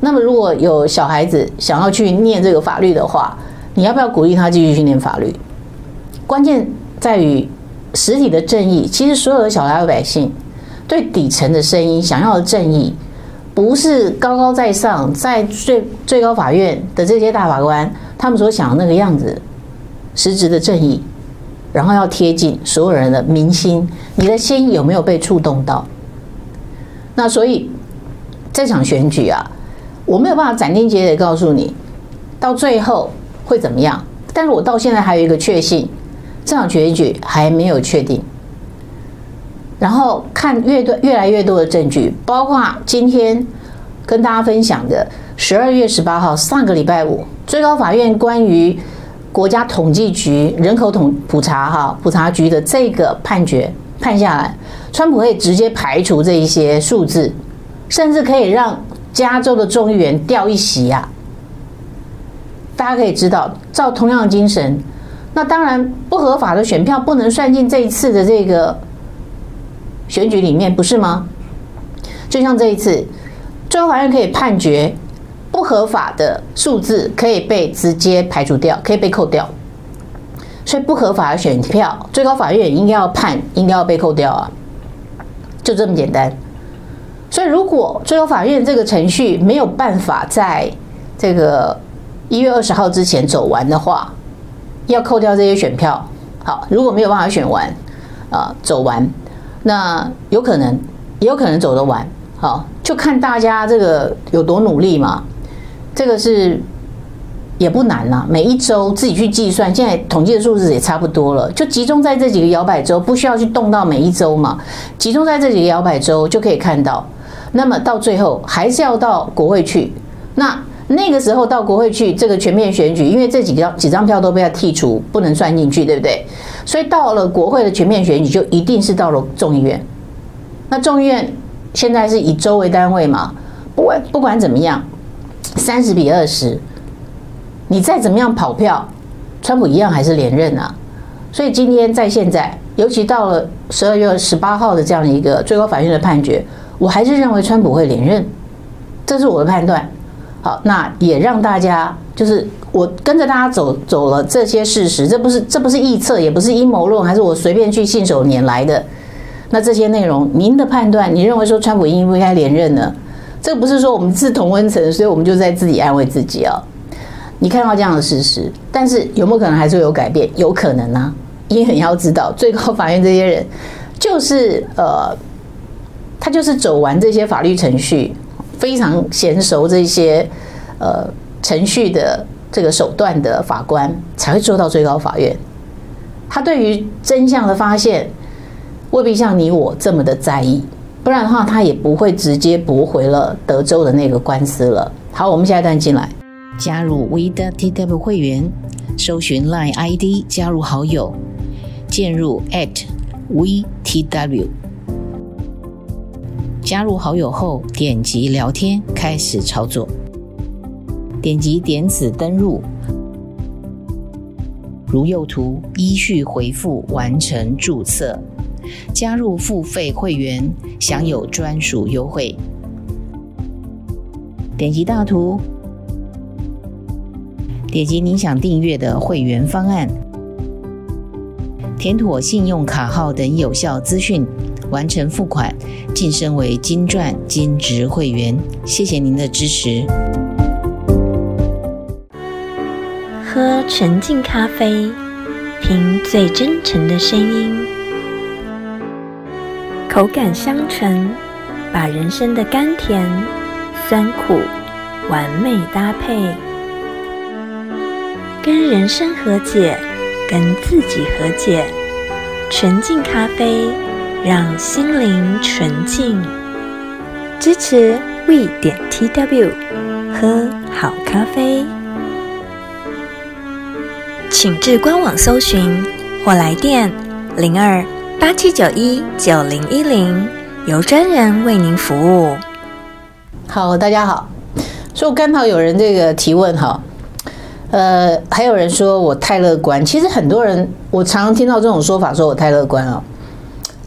那么，如果有小孩子想要去念这个法律的话，你要不要鼓励他继续去念法律？关键在于实体的正义。其实，所有的小老百姓对底层的声音想要的正义。不是高高在上，在最最高法院的这些大法官，他们所想的那个样子，实质的正义，然后要贴近所有人的民心，你的心有没有被触动到？那所以这场选举啊，我没有办法斩钉截铁告诉你到最后会怎么样，但是我到现在还有一个确信，这场选举还没有确定。然后看越多越来越多的证据，包括今天跟大家分享的十二月十八号上个礼拜五，最高法院关于国家统计局人口统普查哈普查局的这个判决判下来，川普可以直接排除这一些数字，甚至可以让加州的众议员掉一席呀。大家可以知道，照同样的精神，那当然不合法的选票不能算进这一次的这个。选举里面不是吗？就像这一次，最高法院可以判决不合法的数字可以被直接排除掉，可以被扣掉。所以不合法的选票，最高法院也应该要判，应该要被扣掉啊，就这么简单。所以如果最高法院这个程序没有办法在这个一月二十号之前走完的话，要扣掉这些选票。好，如果没有办法选完啊，走完。那有可能，也有可能走得完，好，就看大家这个有多努力嘛。这个是也不难啦，每一周自己去计算，现在统计的数字也差不多了，就集中在这几个摇摆州，不需要去动到每一周嘛，集中在这几个摇摆州就可以看到。那么到最后还是要到国会去，那那个时候到国会去，这个全面选举，因为这几张几张票都被他剔除，不能算进去，对不对？所以到了国会的全面选举，就一定是到了众议院。那众议院现在是以州为单位嘛？不管不管怎么样，三十比二十，你再怎么样跑票，川普一样还是连任啊。所以今天在现在，尤其到了十二月十八号的这样的一个最高法院的判决，我还是认为川普会连任，这是我的判断。好，那也让大家就是。我跟着大家走走了这些事实，这不是这不是臆测，也不是阴谋论，还是我随便去信手拈来的。那这些内容，您的判断，你认为说川普应不应该连任呢？这不是说我们是同温层，所以我们就在自己安慰自己啊。你看到这样的事实，但是有没有可能还是会有改变？有可能啊，因为你要知道，最高法院这些人就是呃，他就是走完这些法律程序，非常娴熟这些呃程序的。这个手段的法官才会做到最高法院。他对于真相的发现未必像你我这么的在意，不然的话，他也不会直接驳回了德州的那个官司了。好，我们下一段进来，加入 WeTW 会员，搜寻 Line ID 加入好友，进入 at V T W。加入好友后，点击聊天，开始操作。点击点此登入，如右图，依序回复完成注册。加入付费会员，享有专属优惠。点击大图，点击你想订阅的会员方案，填妥信用卡号等有效资讯，完成付款，晋升为金钻金职会员。谢谢您的支持。喝纯净咖啡，听最真诚的声音。口感香醇，把人生的甘甜、酸苦完美搭配，跟人生和解，跟自己和解。纯净咖啡，让心灵纯净。支持 We 点 TW，喝好咖啡，请至官网搜寻或来电零二。八七九一九零一零，由专人为您服务。好，大家好。所以我刚好有人这个提问哈，呃，还有人说我太乐观。其实很多人，我常常听到这种说法，说我太乐观了。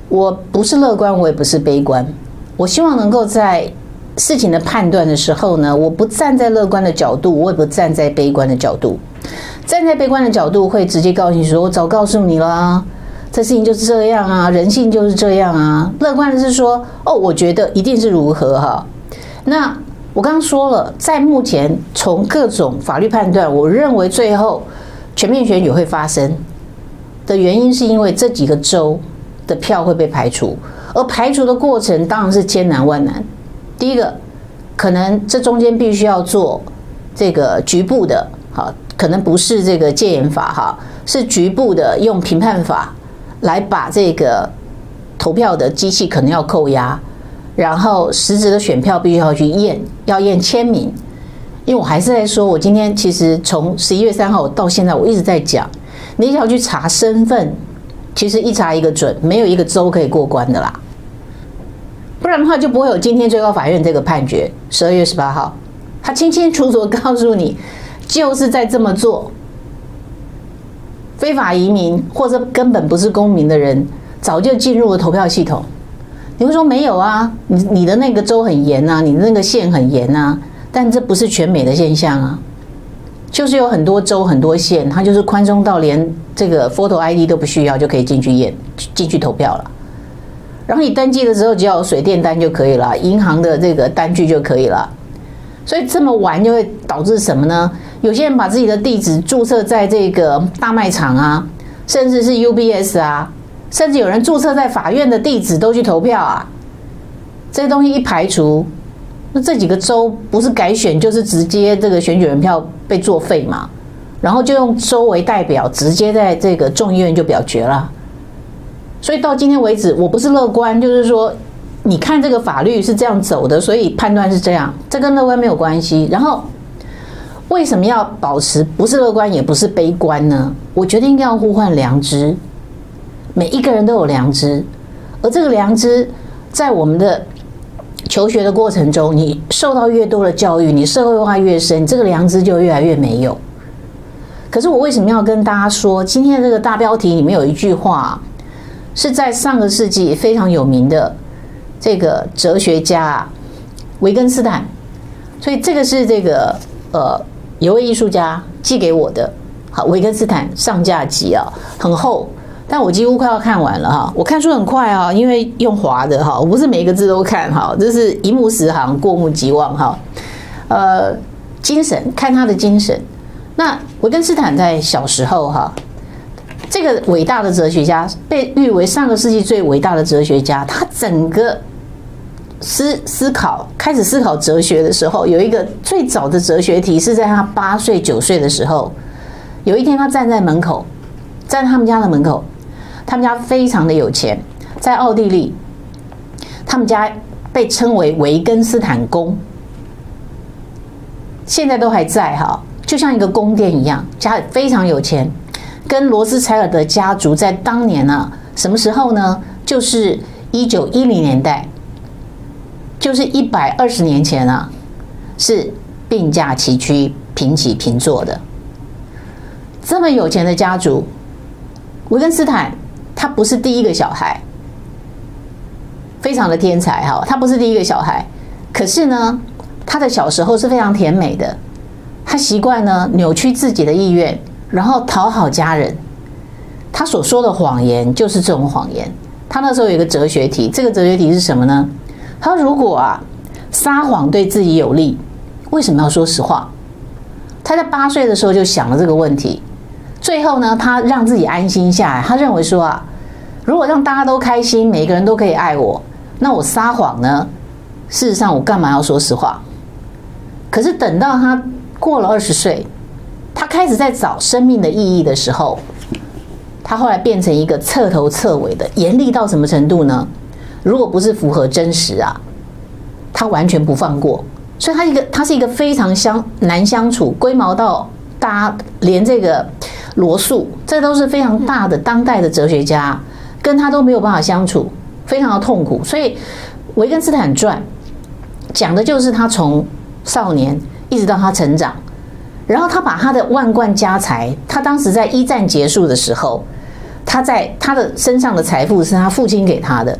我不是乐观，我也不是悲观。我希望能够在事情的判断的时候呢，我不站在乐观的角度，我也不站在悲观的角度。站在悲观的角度，会直接告诉你说：“我早告诉你了。”这事情就是这样啊，人性就是这样啊。乐观的是说，哦，我觉得一定是如何哈。那我刚刚说了，在目前从各种法律判断，我认为最后全面选举会发生的原因，是因为这几个州的票会被排除，而排除的过程当然是千难万难。第一个，可能这中间必须要做这个局部的，哈，可能不是这个戒严法哈，是局部的用评判法。来把这个投票的机器可能要扣押，然后实质的选票必须要去验，要验签名。因为我还是在说，我今天其实从十一月三号到现在，我一直在讲，你要去查身份，其实一查一个准，没有一个州可以过关的啦。不然的话，就不会有今天最高法院这个判决。十二月十八号，他清清楚楚告诉你，就是在这么做。非法移民或者根本不是公民的人，早就进入了投票系统。你会说没有啊？你你的那个州很严啊，你那个县很严啊，但这不是全美的现象啊。就是有很多州很多县，它就是宽松到连这个 photo ID 都不需要就可以进去验进去投票了。然后你登记的时候只要有水电单就可以了，银行的这个单据就可以了。所以这么玩就会导致什么呢？有些人把自己的地址注册在这个大卖场啊，甚至是 UBS 啊，甚至有人注册在法院的地址都去投票啊。这些东西一排除，那这几个州不是改选就是直接这个选举人票被作废嘛？然后就用州为代表，直接在这个众议院就表决了。所以到今天为止，我不是乐观，就是说。你看这个法律是这样走的，所以判断是这样，这跟乐观没有关系。然后为什么要保持不是乐观也不是悲观呢？我觉得应该要呼唤良知，每一个人都有良知，而这个良知在我们的求学的过程中，你受到越多的教育，你社会化越深，这个良知就越来越没有。可是我为什么要跟大家说，今天的这个大标题里面有一句话，是在上个世纪非常有名的。这个哲学家维根斯坦，所以这个是这个呃，有位艺术家寄给我的。好，维根斯坦上下集啊，很厚，但我几乎快要看完了哈。我看书很快啊，因为用滑的哈，我不是每个字都看哈，这是一目十行，过目即忘哈。呃，精神，看他的精神。那维根斯坦在小时候哈。这个伟大的哲学家被誉为上个世纪最伟大的哲学家。他整个思思考开始思考哲学的时候，有一个最早的哲学题是在他八岁九岁的时候。有一天，他站在门口，站在他们家的门口。他们家非常的有钱，在奥地利。他们家被称为维根斯坦宫，现在都还在哈，就像一个宫殿一样，家非常有钱。跟罗斯柴尔德家族在当年呢、啊，什么时候呢？就是一九一零年代，就是一百二十年前啊，是并驾齐驱、平起平坐的。这么有钱的家族，维根斯坦他不是第一个小孩，非常的天才哈，他不是第一个小孩，可是呢，他的小时候是非常甜美的，他习惯呢扭曲自己的意愿。然后讨好家人，他所说的谎言就是这种谎言。他那时候有一个哲学题，这个哲学题是什么呢？他说如果啊撒谎对自己有利，为什么要说实话？他在八岁的时候就想了这个问题。最后呢，他让自己安心下来。他认为说啊，如果让大家都开心，每个人都可以爱我，那我撒谎呢？事实上，我干嘛要说实话？可是等到他过了二十岁。他开始在找生命的意义的时候，他后来变成一个彻头彻尾的严厉到什么程度呢？如果不是符合真实啊，他完全不放过。所以他一个，他是一个非常相难相处，龟毛到大家连这个罗素，这都是非常大的当代的哲学家，跟他都没有办法相处，非常的痛苦。所以《维根斯坦传》讲的就是他从少年一直到他成长。然后他把他的万贯家财，他当时在一战结束的时候，他在他的身上的财富是他父亲给他的。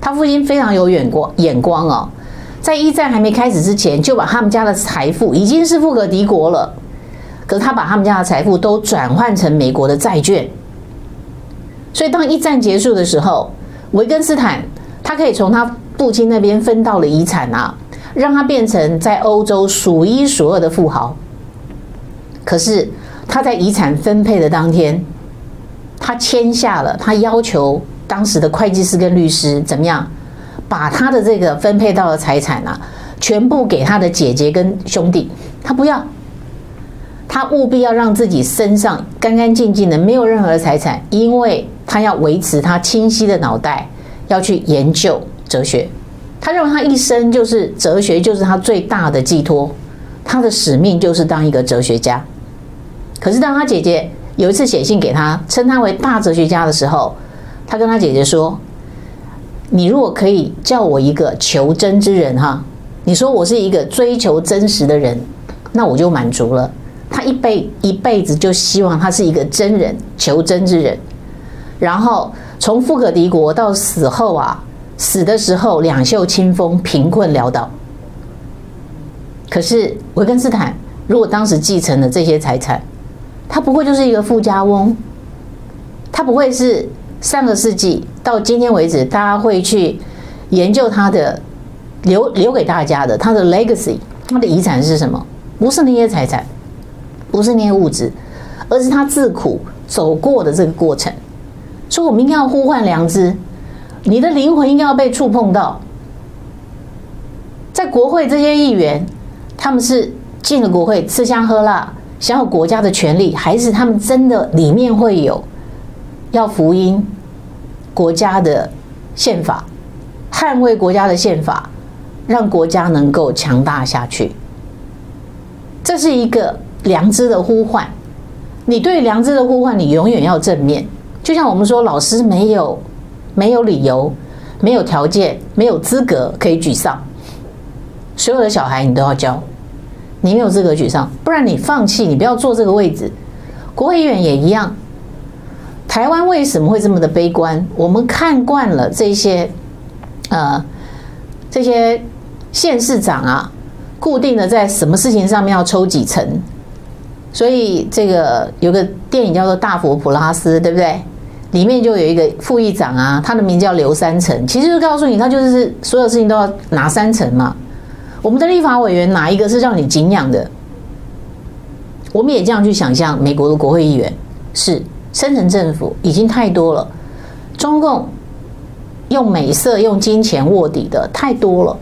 他父亲非常有眼光，眼光哦，在一战还没开始之前，就把他们家的财富已经是富可敌国了。可是他把他们家的财富都转换成美国的债券。所以当一战结束的时候，维根斯坦他可以从他父亲那边分到了遗产啊，让他变成在欧洲数一数二的富豪。可是他在遗产分配的当天，他签下了，他要求当时的会计师跟律师怎么样，把他的这个分配到的财产啊，全部给他的姐姐跟兄弟，他不要，他务必要让自己身上干干净净的，没有任何的财产，因为他要维持他清晰的脑袋，要去研究哲学，他认为他一生就是哲学，就是他最大的寄托，他的使命就是当一个哲学家。可是，当他姐姐有一次写信给他，称他为大哲学家的时候，他跟他姐姐说：“你如果可以叫我一个求真之人，哈，你说我是一个追求真实的人，那我就满足了。”他一辈一辈子就希望他是一个真人，求真之人。然后从富可敌国到死后啊，死的时候两袖清风，贫困潦倒。可是维根斯坦如果当时继承了这些财产，他不会就是一个富家翁，他不会是上个世纪到今天为止，大家会去研究他的留留给大家的他的 legacy，他的遗产是什么？不是那些财产，不是那些物质，而是他自苦走过的这个过程。所以，我们应该要呼唤良知，你的灵魂应该要被触碰到。在国会这些议员，他们是进了国会吃香喝辣。享有国家的权利，还是他们真的里面会有要福音国家的宪法，捍卫国家的宪法，让国家能够强大下去？这是一个良知的呼唤。你对良知的呼唤，你永远要正面。就像我们说，老师没有没有理由、没有条件、没有资格可以沮丧。所有的小孩，你都要教。你没有资格沮丧，不然你放弃，你不要坐这个位置。国会议员也一样。台湾为什么会这么的悲观？我们看惯了这些，呃，这些县市长啊，固定的在什么事情上面要抽几层。所以这个有个电影叫做《大佛普拉斯》，对不对？里面就有一个副议长啊，他的名叫刘三成，其实就告诉你，他就是所有事情都要拿三成嘛。我们的立法委员哪一个是让你敬仰的？我们也这样去想象，美国的国会议员是深层政府已经太多了，中共用美色、用金钱卧底的太多了。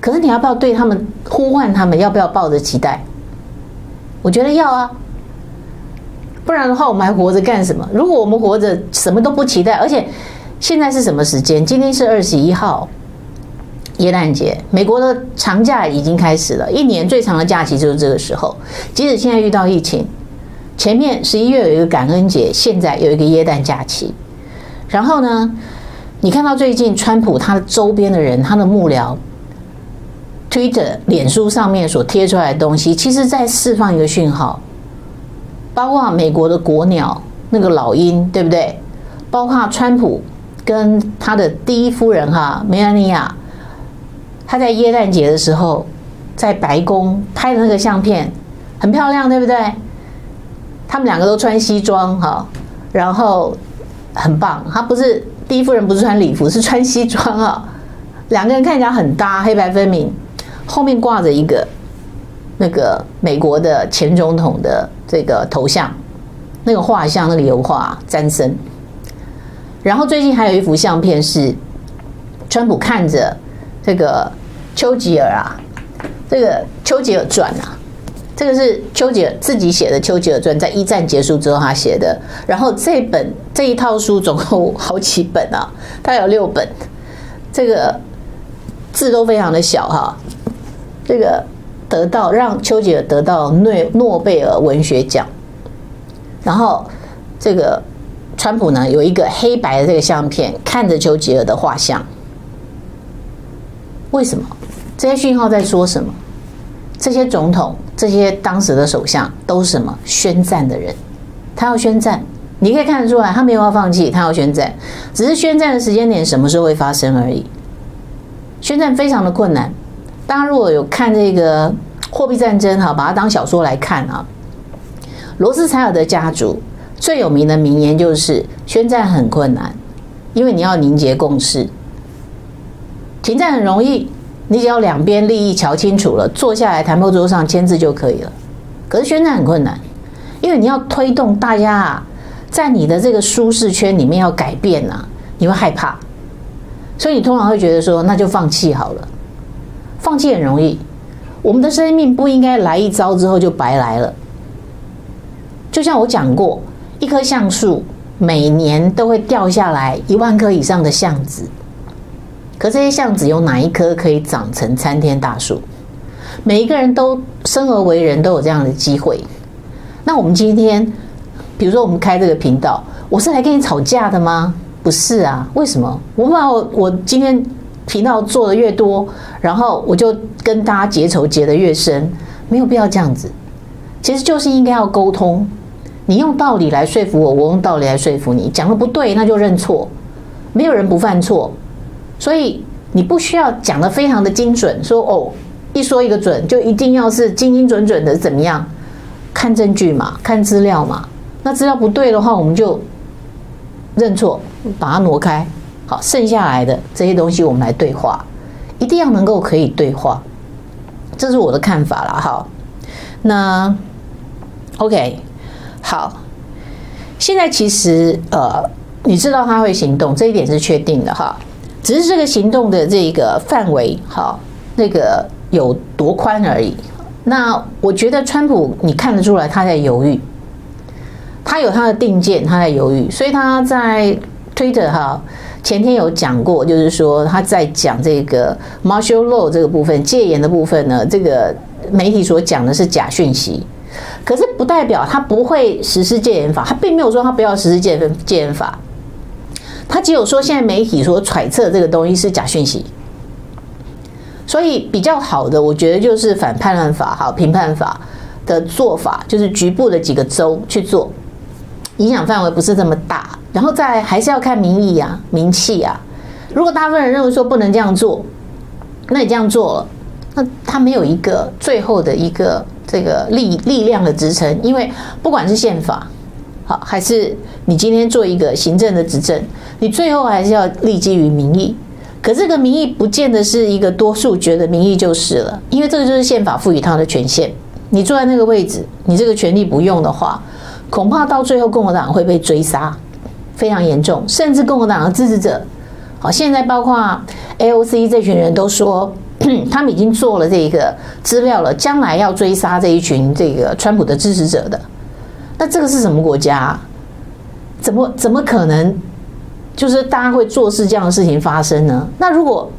可是你要不要对他们呼唤他们？要不要抱着期待？我觉得要啊，不然的话，我们还活着干什么？如果我们活着什么都不期待，而且现在是什么时间？今天是二十一号。耶诞节，美国的长假已经开始了，一年最长的假期就是这个时候。即使现在遇到疫情，前面十一月有一个感恩节，现在有一个耶诞假期。然后呢，你看到最近川普他周边的人，他的幕僚，Twitter、脸书上面所贴出来的东西，其实在释放一个讯号，包括美国的国鸟那个老鹰，对不对？包括川普跟他的第一夫人哈梅兰妮亚，他在耶诞节的时候在白宫拍的那个相片，很漂亮，对不对？他们两个都穿西装哈，然后很棒。他不是第一夫人，不是穿礼服，是穿西装啊。两个人看起来很搭，黑白分明。后面挂着一个那个美国的前总统的这个头像，那个画像，那个油画，詹森。然后最近还有一幅相片是，川普看着这个丘吉尔啊，这个丘吉尔传啊，这个是丘吉尔自己写的《丘吉尔传》，在一战结束之后他写的。然后这本这一套书总共好几本啊，它有六本，这个字都非常的小哈。这个得到让丘吉尔得到诺诺贝尔文学奖，然后这个。川普呢，有一个黑白的这个相片，看着丘吉尔的画像。为什么？这些讯号在说什么？这些总统、这些当时的首相都是什么？宣战的人，他要宣战。你可以看得出来，他没有要放弃，他要宣战，只是宣战的时间点什么时候会发生而已。宣战非常的困难。大家如果有看这个货币战争，哈，把它当小说来看啊，罗斯柴尔德家族。最有名的名言就是：宣战很困难，因为你要凝结共识；停战很容易，你只要两边利益瞧清楚了，坐下来谈判桌上签字就可以了。可是宣战很困难，因为你要推动大家啊，在你的这个舒适圈里面要改变啊，你会害怕，所以你通常会觉得说，那就放弃好了。放弃很容易，我们的生命不应该来一遭之后就白来了。就像我讲过。一棵橡树每年都会掉下来一万棵以上的橡子，可这些橡子有哪一棵可以长成参天大树？每一个人都生而为人，都有这样的机会。那我们今天，比如说我们开这个频道，我是来跟你吵架的吗？不是啊，为什么？我把我我今天频道做的越多，然后我就跟大家结仇结的越深，没有必要这样子。其实就是应该要沟通。你用道理来说服我，我用道理来说服你。讲的不对，那就认错。没有人不犯错，所以你不需要讲的非常的精准。说哦，一说一个准，就一定要是精精准准的怎么样？看证据嘛，看资料嘛。那资料不对的话，我们就认错，把它挪开。好，剩下来的这些东西我们来对话，一定要能够可以对话。这是我的看法了。哈，那 OK。好，现在其实呃，你知道他会行动，这一点是确定的哈。只是这个行动的这个范围，哈，那个有多宽而已。那我觉得川普，你看得出来他在犹豫，他有他的定见，他在犹豫，所以他在推特哈前天有讲过，就是说他在讲这个 Martial Law 这个部分戒严的部分呢，这个媒体所讲的是假讯息。可是不代表他不会实施戒严法，他并没有说他不要实施戒严戒严法，他只有说现在媒体所揣测这个东西是假讯息，所以比较好的，我觉得就是反叛乱法、好平叛法的做法，就是局部的几个州去做，影响范围不是这么大，然后再还是要看民意啊、名气啊。如果大部分人认为说不能这样做，那你这样做了，那他没有一个最后的一个。这个力力量的支撑，因为不管是宪法，好，还是你今天做一个行政的执政，你最后还是要立基于民意。可这个民意不见得是一个多数觉得民意就是了，因为这个就是宪法赋予他的权限。你坐在那个位置，你这个权力不用的话，恐怕到最后共和党会被追杀，非常严重，甚至共和党的支持者，好，现在包括 AOC 这群人都说。他们已经做了这个资料了，将来要追杀这一群这个川普的支持者的，那这个是什么国家？怎么怎么可能？就是大家会做事这样的事情发生呢？那如果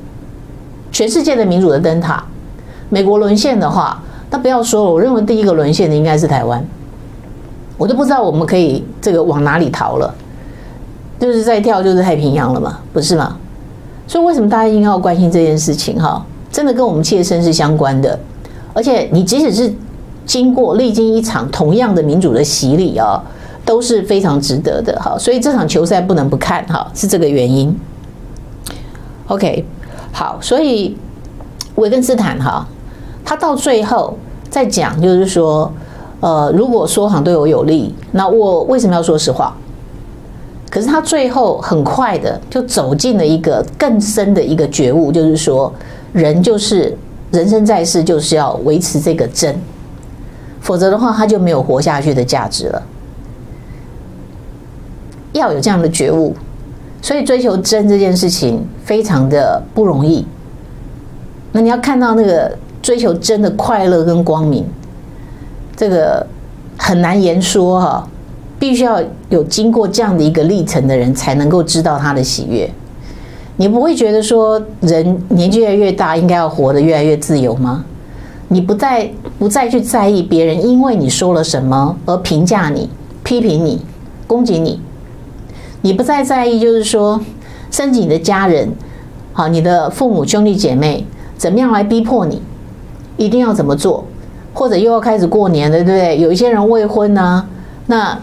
全世界的民主的灯塔，美国沦陷的话，那不要说了，我认为第一个沦陷的应该是台湾。我都不知道我们可以这个往哪里逃了，就是再跳就是太平洋了嘛，不是吗？所以为什么大家一定要关心这件事情？哈，真的跟我们切身是相关的。而且你即使是经过历经一场同样的民主的洗礼啊，都是非常值得的。哈，所以这场球赛不能不看哈，是这个原因。OK，好，所以维根斯坦哈，他到最后在讲，就是说。呃，如果说谎对我有利，那我为什么要说实话？可是他最后很快的就走进了一个更深的一个觉悟，就是说，人就是人生在世就是要维持这个真，否则的话他就没有活下去的价值了。要有这样的觉悟，所以追求真这件事情非常的不容易。那你要看到那个追求真的快乐跟光明。这个很难言说哈，必须要有经过这样的一个历程的人，才能够知道他的喜悦。你不会觉得说，人年纪越来越大，应该要活得越来越自由吗？你不再不再去在意别人因为你说了什么而评价你、批评你、攻击你，你不再在意，就是说，甚至你的家人，好，你的父母兄弟姐妹怎么样来逼迫你，一定要怎么做？或者又要开始过年了，对不对？有一些人未婚啊，那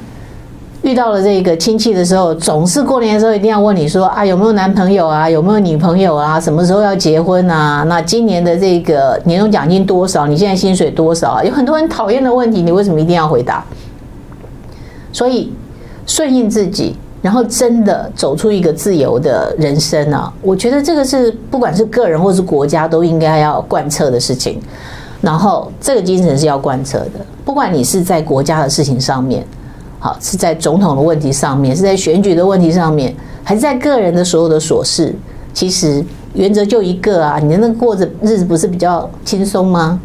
遇到了这个亲戚的时候，总是过年的时候一定要问你说啊，有没有男朋友啊，有没有女朋友啊，什么时候要结婚啊？那今年的这个年终奖金多少？你现在薪水多少啊？有很多人讨厌的问题，你为什么一定要回答？所以顺应自己，然后真的走出一个自由的人生啊！我觉得这个是不管是个人或是国家都应该要贯彻的事情。然后，这个精神是要贯彻的。不管你是在国家的事情上面，好，是在总统的问题上面，是在选举的问题上面，还是在个人的所有的琐事，其实原则就一个啊。你的那个过着日子不是比较轻松吗？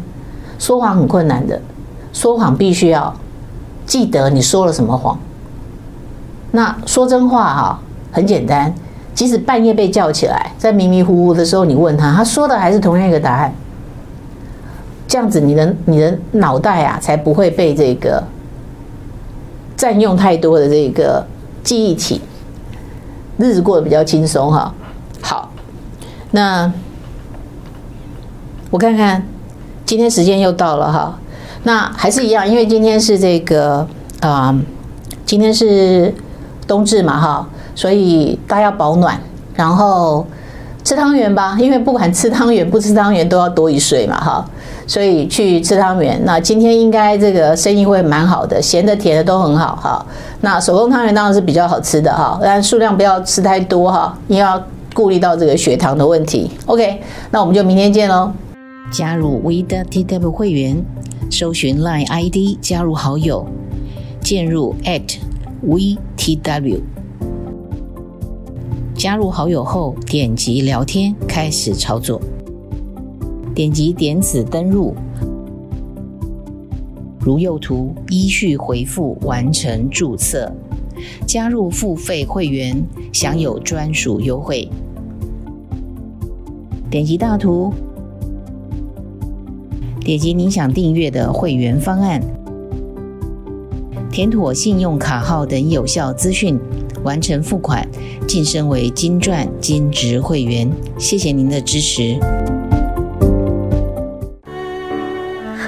说谎很困难的，说谎必须要记得你说了什么谎。那说真话哈，很简单，即使半夜被叫起来，在迷迷糊糊的时候，你问他，他说的还是同样一个答案。这样子，你的你的脑袋啊，才不会被这个占用太多的这个记忆体，日子过得比较轻松哈。好，那我看看，今天时间又到了哈。那还是一样，因为今天是这个啊、今天是冬至嘛哈，所以大家要保暖，然后吃汤圆吧，因为不管吃汤圆不吃汤圆，都要多一岁嘛哈。所以去吃汤圆，那今天应该这个生意会蛮好的，咸的甜的都很好哈。那手工汤圆当然是比较好吃的哈，但数量不要吃太多哈，因为要顾虑到这个血糖的问题。OK，那我们就明天见喽。加入 We 的 TW 会员，搜寻 Line ID 加入好友，进入 @WeTW，加入好友后点击聊天开始操作。点击点此登入，如右图依序回复完成注册，加入付费会员享有专属优惠。点击大图，点击你想订阅的会员方案，填妥信用卡号等有效资讯，完成付款，晋升为金钻金质会员。谢谢您的支持。